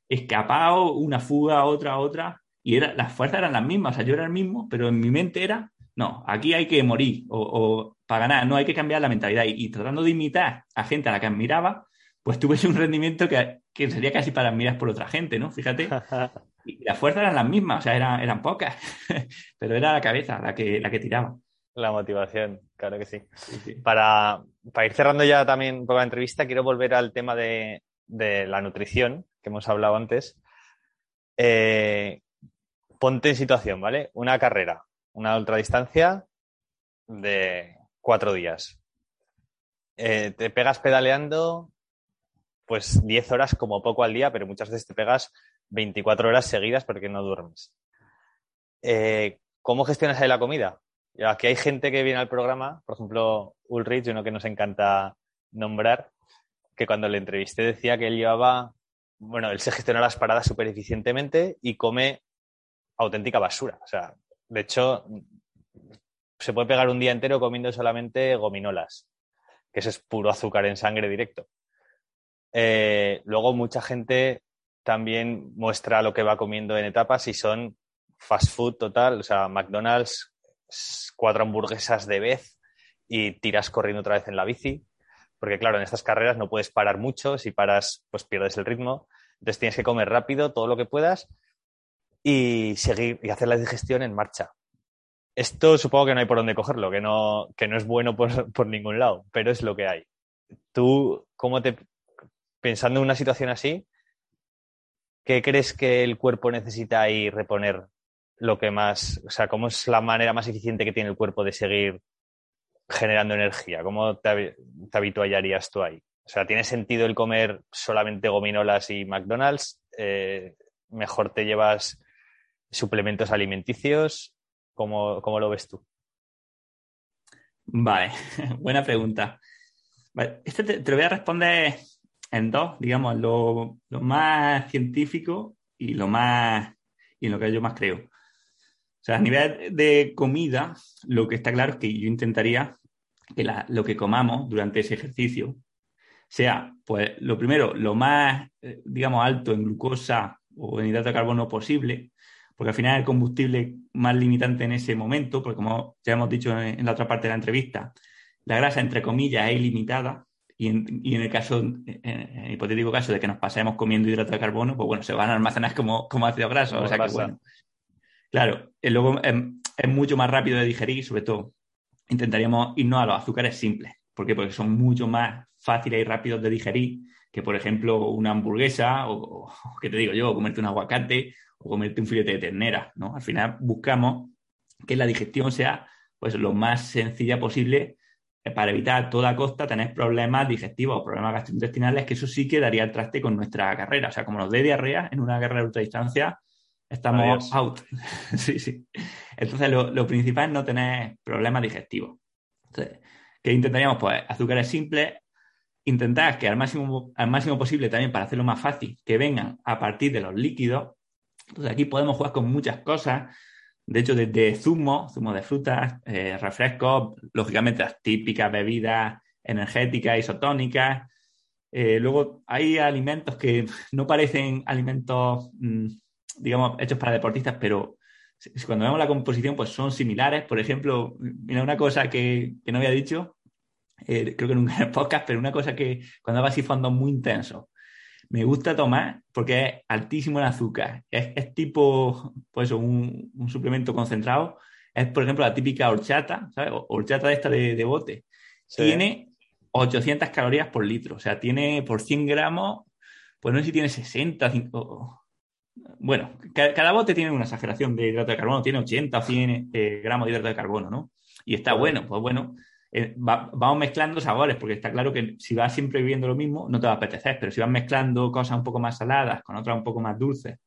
escapado, una fuga, otra, otra, y era, las fuerzas eran las mismas, o sea, yo era el mismo, pero en mi mente era, no, aquí hay que morir, o, para ganar, no hay que cambiar la mentalidad. Y, tratando de imitar a gente a la que admiraba, pues tuve un rendimiento que, sería casi para admirar por otra gente, ¿no? Fíjate. Y las fuerzas eran las mismas, o sea, eran, eran pocas, pero era la cabeza la que, la que tiraba. La motivación, claro que sí. Para, para, ir cerrando ya también un poco la entrevista, quiero volver al tema de, de la nutrición que hemos hablado antes. Eh, ponte en situación, ¿vale? Una carrera, una ultradistancia de cuatro días. Eh, te pegas pedaleando pues 10 horas como poco al día, pero muchas veces te pegas 24 horas seguidas porque no duermes. Eh, ¿Cómo gestionas ahí la comida? Aquí hay gente que viene al programa, por ejemplo, Ulrich, uno que nos encanta nombrar, que cuando le entrevisté decía que él llevaba, bueno, él se gestiona las paradas súper eficientemente y come auténtica basura. O sea, de hecho, se puede pegar un día entero comiendo solamente gominolas, que eso es puro azúcar en sangre directo. Eh, luego mucha gente también muestra lo que va comiendo en etapas y son fast food total, o sea, McDonald's, cuatro hamburguesas de vez y tiras corriendo otra vez en la bici, porque claro, en estas carreras no puedes parar mucho, si paras pues pierdes el ritmo, entonces tienes que comer rápido todo lo que puedas y seguir y hacer la digestión en marcha. Esto supongo que no hay por dónde cogerlo, que no, que no es bueno por, por ningún lado, pero es lo que hay. Tú, ¿cómo te, pensando en una situación así, ¿qué crees que el cuerpo necesita ahí reponer lo que más, o sea, cómo es la manera más eficiente que tiene el cuerpo de seguir generando energía? ¿Cómo te, te habituarías tú ahí? O sea, ¿tiene sentido el comer solamente gominolas y McDonald's? Eh, ¿Mejor te llevas suplementos alimenticios? ¿Cómo, cómo lo ves tú? Vale, buena pregunta. este te, lo voy a responder en dos, digamos, lo, más científico y lo más y en lo que yo más creo. O sea, a nivel de comida, lo que está claro es que yo intentaría que lo que comamos durante ese ejercicio sea, pues, lo primero, lo más, eh, digamos, alto en glucosa o en hidrato de carbono posible, porque al final el combustible más limitante en ese momento, porque como ya hemos dicho en la otra parte de la entrevista, la grasa, entre comillas, es ilimitada, y en, el caso, en el hipotético caso de que nos pasemos comiendo hidrato de carbono, pues bueno, se van a almacenar como, como ácido graso. O sea que bueno. Claro, luego es, mucho más rápido de digerir, sobre todo intentaríamos irnos a los azúcares simples. ¿Por qué? Porque son mucho más fáciles y rápidos de digerir que, por ejemplo, una hamburguesa o, o ¿qué te digo yo? comerte un aguacate o comerte un filete de ternera, ¿no? Al final buscamos que la digestión sea pues lo más sencilla posible para evitar a toda costa tener problemas digestivos o problemas gastrointestinales, que eso sí que daría el traste con nuestra carrera. O sea, como nos dé diarrea en una carrera de ultradistancia, estamos out. sí, sí. Entonces, lo, principal es no tener problemas digestivos. Entonces, ¿qué intentaríamos? Pues azúcares simples, intentar que al máximo, al máximo posible también para hacerlo más fácil, que vengan a partir de los líquidos. Entonces, aquí podemos jugar con muchas cosas de hecho, desde zumo, zumo de frutas, eh, refrescos, lógicamente las típicas bebidas energéticas, isotónicas, Eh, luego hay alimentos que no parecen alimentos, mm, digamos, hechos para deportistas, pero cuando vemos la composición, pues son similares. Por ejemplo, mira, una cosa que, no había dicho, eh, creo que nunca en el podcast, pero una cosa que cuando hago así fondos muy intensos, me gusta tomar porque es altísimo en azúcar. Es, tipo, pues un, un, suplemento concentrado. Es, por ejemplo, la típica horchata, ¿sabes? Horchata de esta de, bote. Tiene 800 calorías por litro. O sea, tiene por 100 gramos, pues no sé si tiene 60, bueno, cada, bote tiene una exageración de hidrato de carbono, tiene 80 o 100 eh, gramos de hidrato de carbono, ¿no? Y está bueno, pues bueno, eh, vamos mezclando sabores, porque está claro que si vas siempre viviendo lo mismo, no te va a apetecer, pero si vas mezclando cosas un poco más saladas con otras un poco más dulces,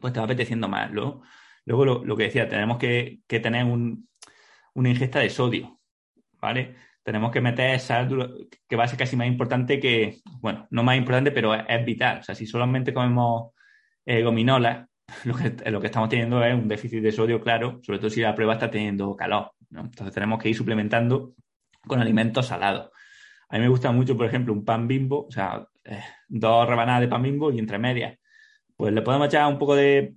pues te va apeteciendo más. Luego, luego lo, que decía, tenemos que, tener una ingesta de sodio, ¿vale? Tenemos que meter sal, que va a ser casi más importante que, bueno, no más importante, pero es vital. O sea, si solamente comemos eh, gominolas, lo que estamos teniendo es un déficit de sodio claro, sobre todo si la prueba está teniendo calor. Entonces tenemos que ir suplementando con alimentos salados. A mí me gusta mucho, por ejemplo, un pan bimbo, o sea, eh, dos rebanadas de pan bimbo y entre medias. Pues le podemos echar un poco de,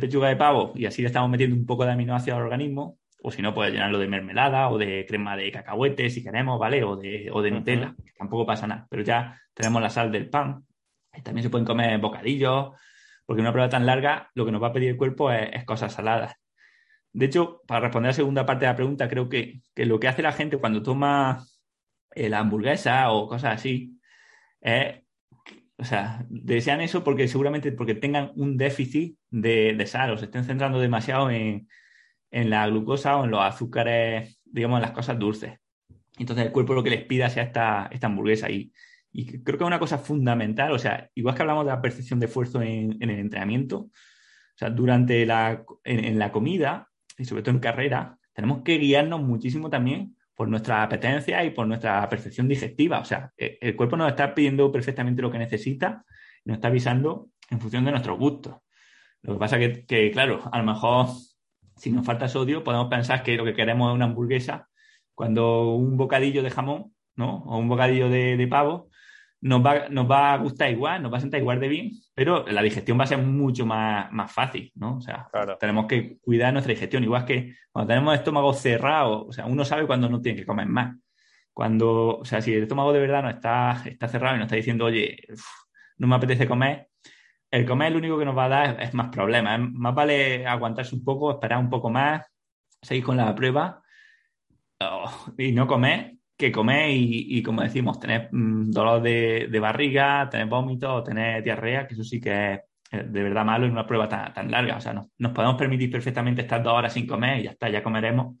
pechuga de pavo y así le estamos metiendo un poco de aminoácidos al organismo. O si no, puede llenarlo de mermelada o de crema de cacahuete si queremos, ¿vale? O de, o de Nutella, tampoco pasa nada. Pero ya tenemos la sal del pan. También se pueden comer bocadillos, porque una prueba tan larga lo que nos va a pedir el cuerpo es, cosas saladas. De hecho, para responder a la segunda parte de la pregunta, creo que, lo que hace la gente cuando toma eh, la hamburguesa o cosas así es, o sea, desean eso porque seguramente porque tengan un déficit de, sal o se estén centrando demasiado en, la glucosa o en los azúcares, digamos, en las cosas dulces. Entonces el cuerpo lo que les pida sea esta, esta hamburguesa y, y creo que es una cosa fundamental, o sea, igual que hablamos de la percepción de esfuerzo en, el entrenamiento, o sea, durante la, en, la comida y sobre todo en carrera, tenemos que guiarnos muchísimo también por nuestra apetencia y por nuestra percepción digestiva. O sea, e, el cuerpo nos está pidiendo perfectamente lo que necesita nos está avisando en función de nuestros gustos. Lo que pasa que, que, claro, a lo mejor si nos falta sodio, podemos pensar que lo que queremos es una hamburguesa, cuando un bocadillo de jamón, ¿no? O un bocadillo de pavo, nos va, nos va a gustar igual, nos va a sentar igual de bien, pero la digestión va a ser mucho más, más fácil, ¿no? O sea, tenemos que cuidar nuestra digestión, igual que cuando tenemos el estómago cerrado, o sea, uno sabe cuando no tiene que comer más. Cuando, o sea, si el estómago de verdad no está, está cerrado y nos está diciendo, oye, no me apetece comer, el comer lo único que nos va a dar es, más problemas. Más vale aguantarse un poco, esperar un poco más, seguir con la prueba y no comer que comer y, como decimos, tener mm, dolor de, barriga, tener vómitos, tener diarrea, que eso sí que es de verdad malo en una prueba tan, larga. O sea, nos podemos permitir perfectamente estar dos horas sin comer y ya está, ya comeremos,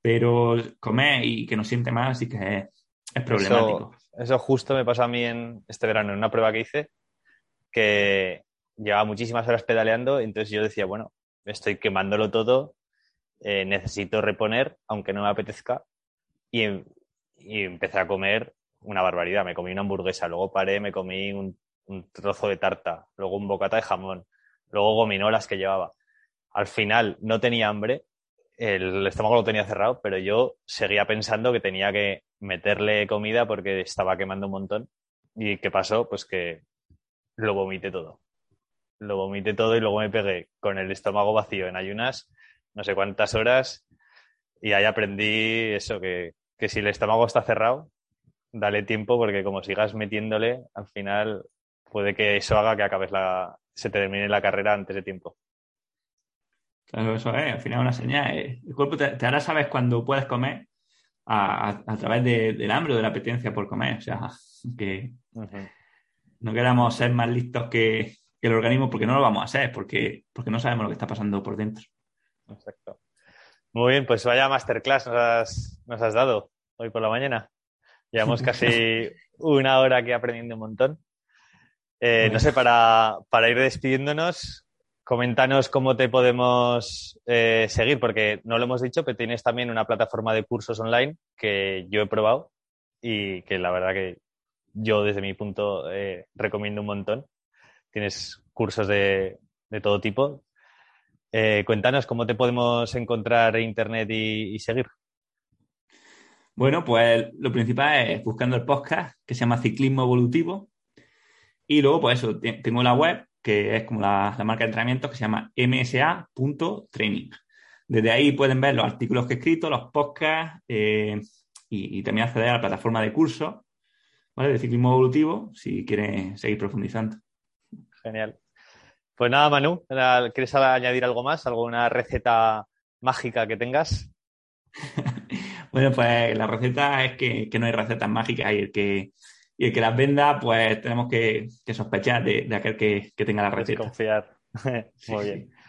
pero comer y que nos siente mal sí que es, problemático. Eso, justo me pasó a mí en este verano, en una prueba que hice, que llevaba muchísimas horas pedaleando, entonces yo decía, bueno, estoy quemándolo todo, eh, necesito reponer, aunque no me apetezca, y, y empecé a comer una barbaridad. Me comí una hamburguesa, luego paré, me comí un, trozo de tarta, luego un bocata de jamón, luego gominolas que llevaba. Al final no tenía hambre, el estómago lo tenía cerrado, pero yo seguía pensando que tenía que meterle comida porque estaba quemando un montón. ¿Y qué pasó? Pues que lo vomité todo. Lo vomité todo y luego me pegué con el estómago vacío en ayunas, no sé cuántas horas, y ahí aprendí eso, que que si el estómago está cerrado, dale tiempo porque como sigas metiéndole, al final puede que eso haga que acabes la, se termine la carrera antes de tiempo. Claro, eso es, al final una señal. Eh. El cuerpo te, hará saber cuando puedes comer a, través del hambre o de la apetencia por comer. O sea, que no queramos ser más listos que, el organismo porque no lo vamos a ser, porque, porque no sabemos lo que está pasando por dentro. Exacto. Muy bien, pues vaya masterclass nos has, dado hoy por la mañana. Llevamos casi una hora aquí aprendiendo un montón. Eh, no sé, para, ir despidiéndonos, coméntanos cómo te podemos eh, seguir, porque no lo hemos dicho, pero tienes también una plataforma de cursos online que yo he probado y que la verdad que yo desde mi punto eh, recomiendo un montón. Tienes cursos de, de todo tipo, eh, cuéntanos cómo te podemos encontrar en internet y, seguir. Bueno, pues lo principal es buscando el podcast que se llama Ciclismo Evolutivo. Y luego, pues eso, tengo la web que es como la, marca de entrenamiento que se llama msa.training. Desde ahí pueden ver los artículos que he escrito, los podcasts eh, y, también acceder a la plataforma de cursos de ciclismo evolutivo si quieren seguir profundizando. Genial. Pues nada, Manu, ¿quieres añadir algo más? ¿Alguna receta mágica que tengas? bueno, pues la receta es que, no hay recetas mágicas y el que, y el que las venda, pues tenemos que, sospechar de, aquel que, tenga la receta. Confiar. Muy bien.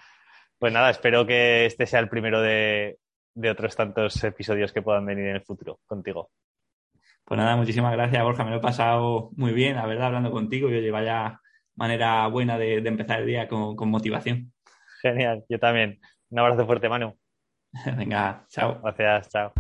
Pues nada, espero que este sea el primero de, de otros tantos episodios que puedan venir en el futuro contigo. Pues nada, muchísimas gracias, Borja. Me lo he pasado muy bien, la verdad, hablando contigo. Yo llevo ya manera buena de, empezar el día con, con, motivación. Genial, yo también. Un abrazo fuerte, Manu. Venga, chao. Gracias, chao.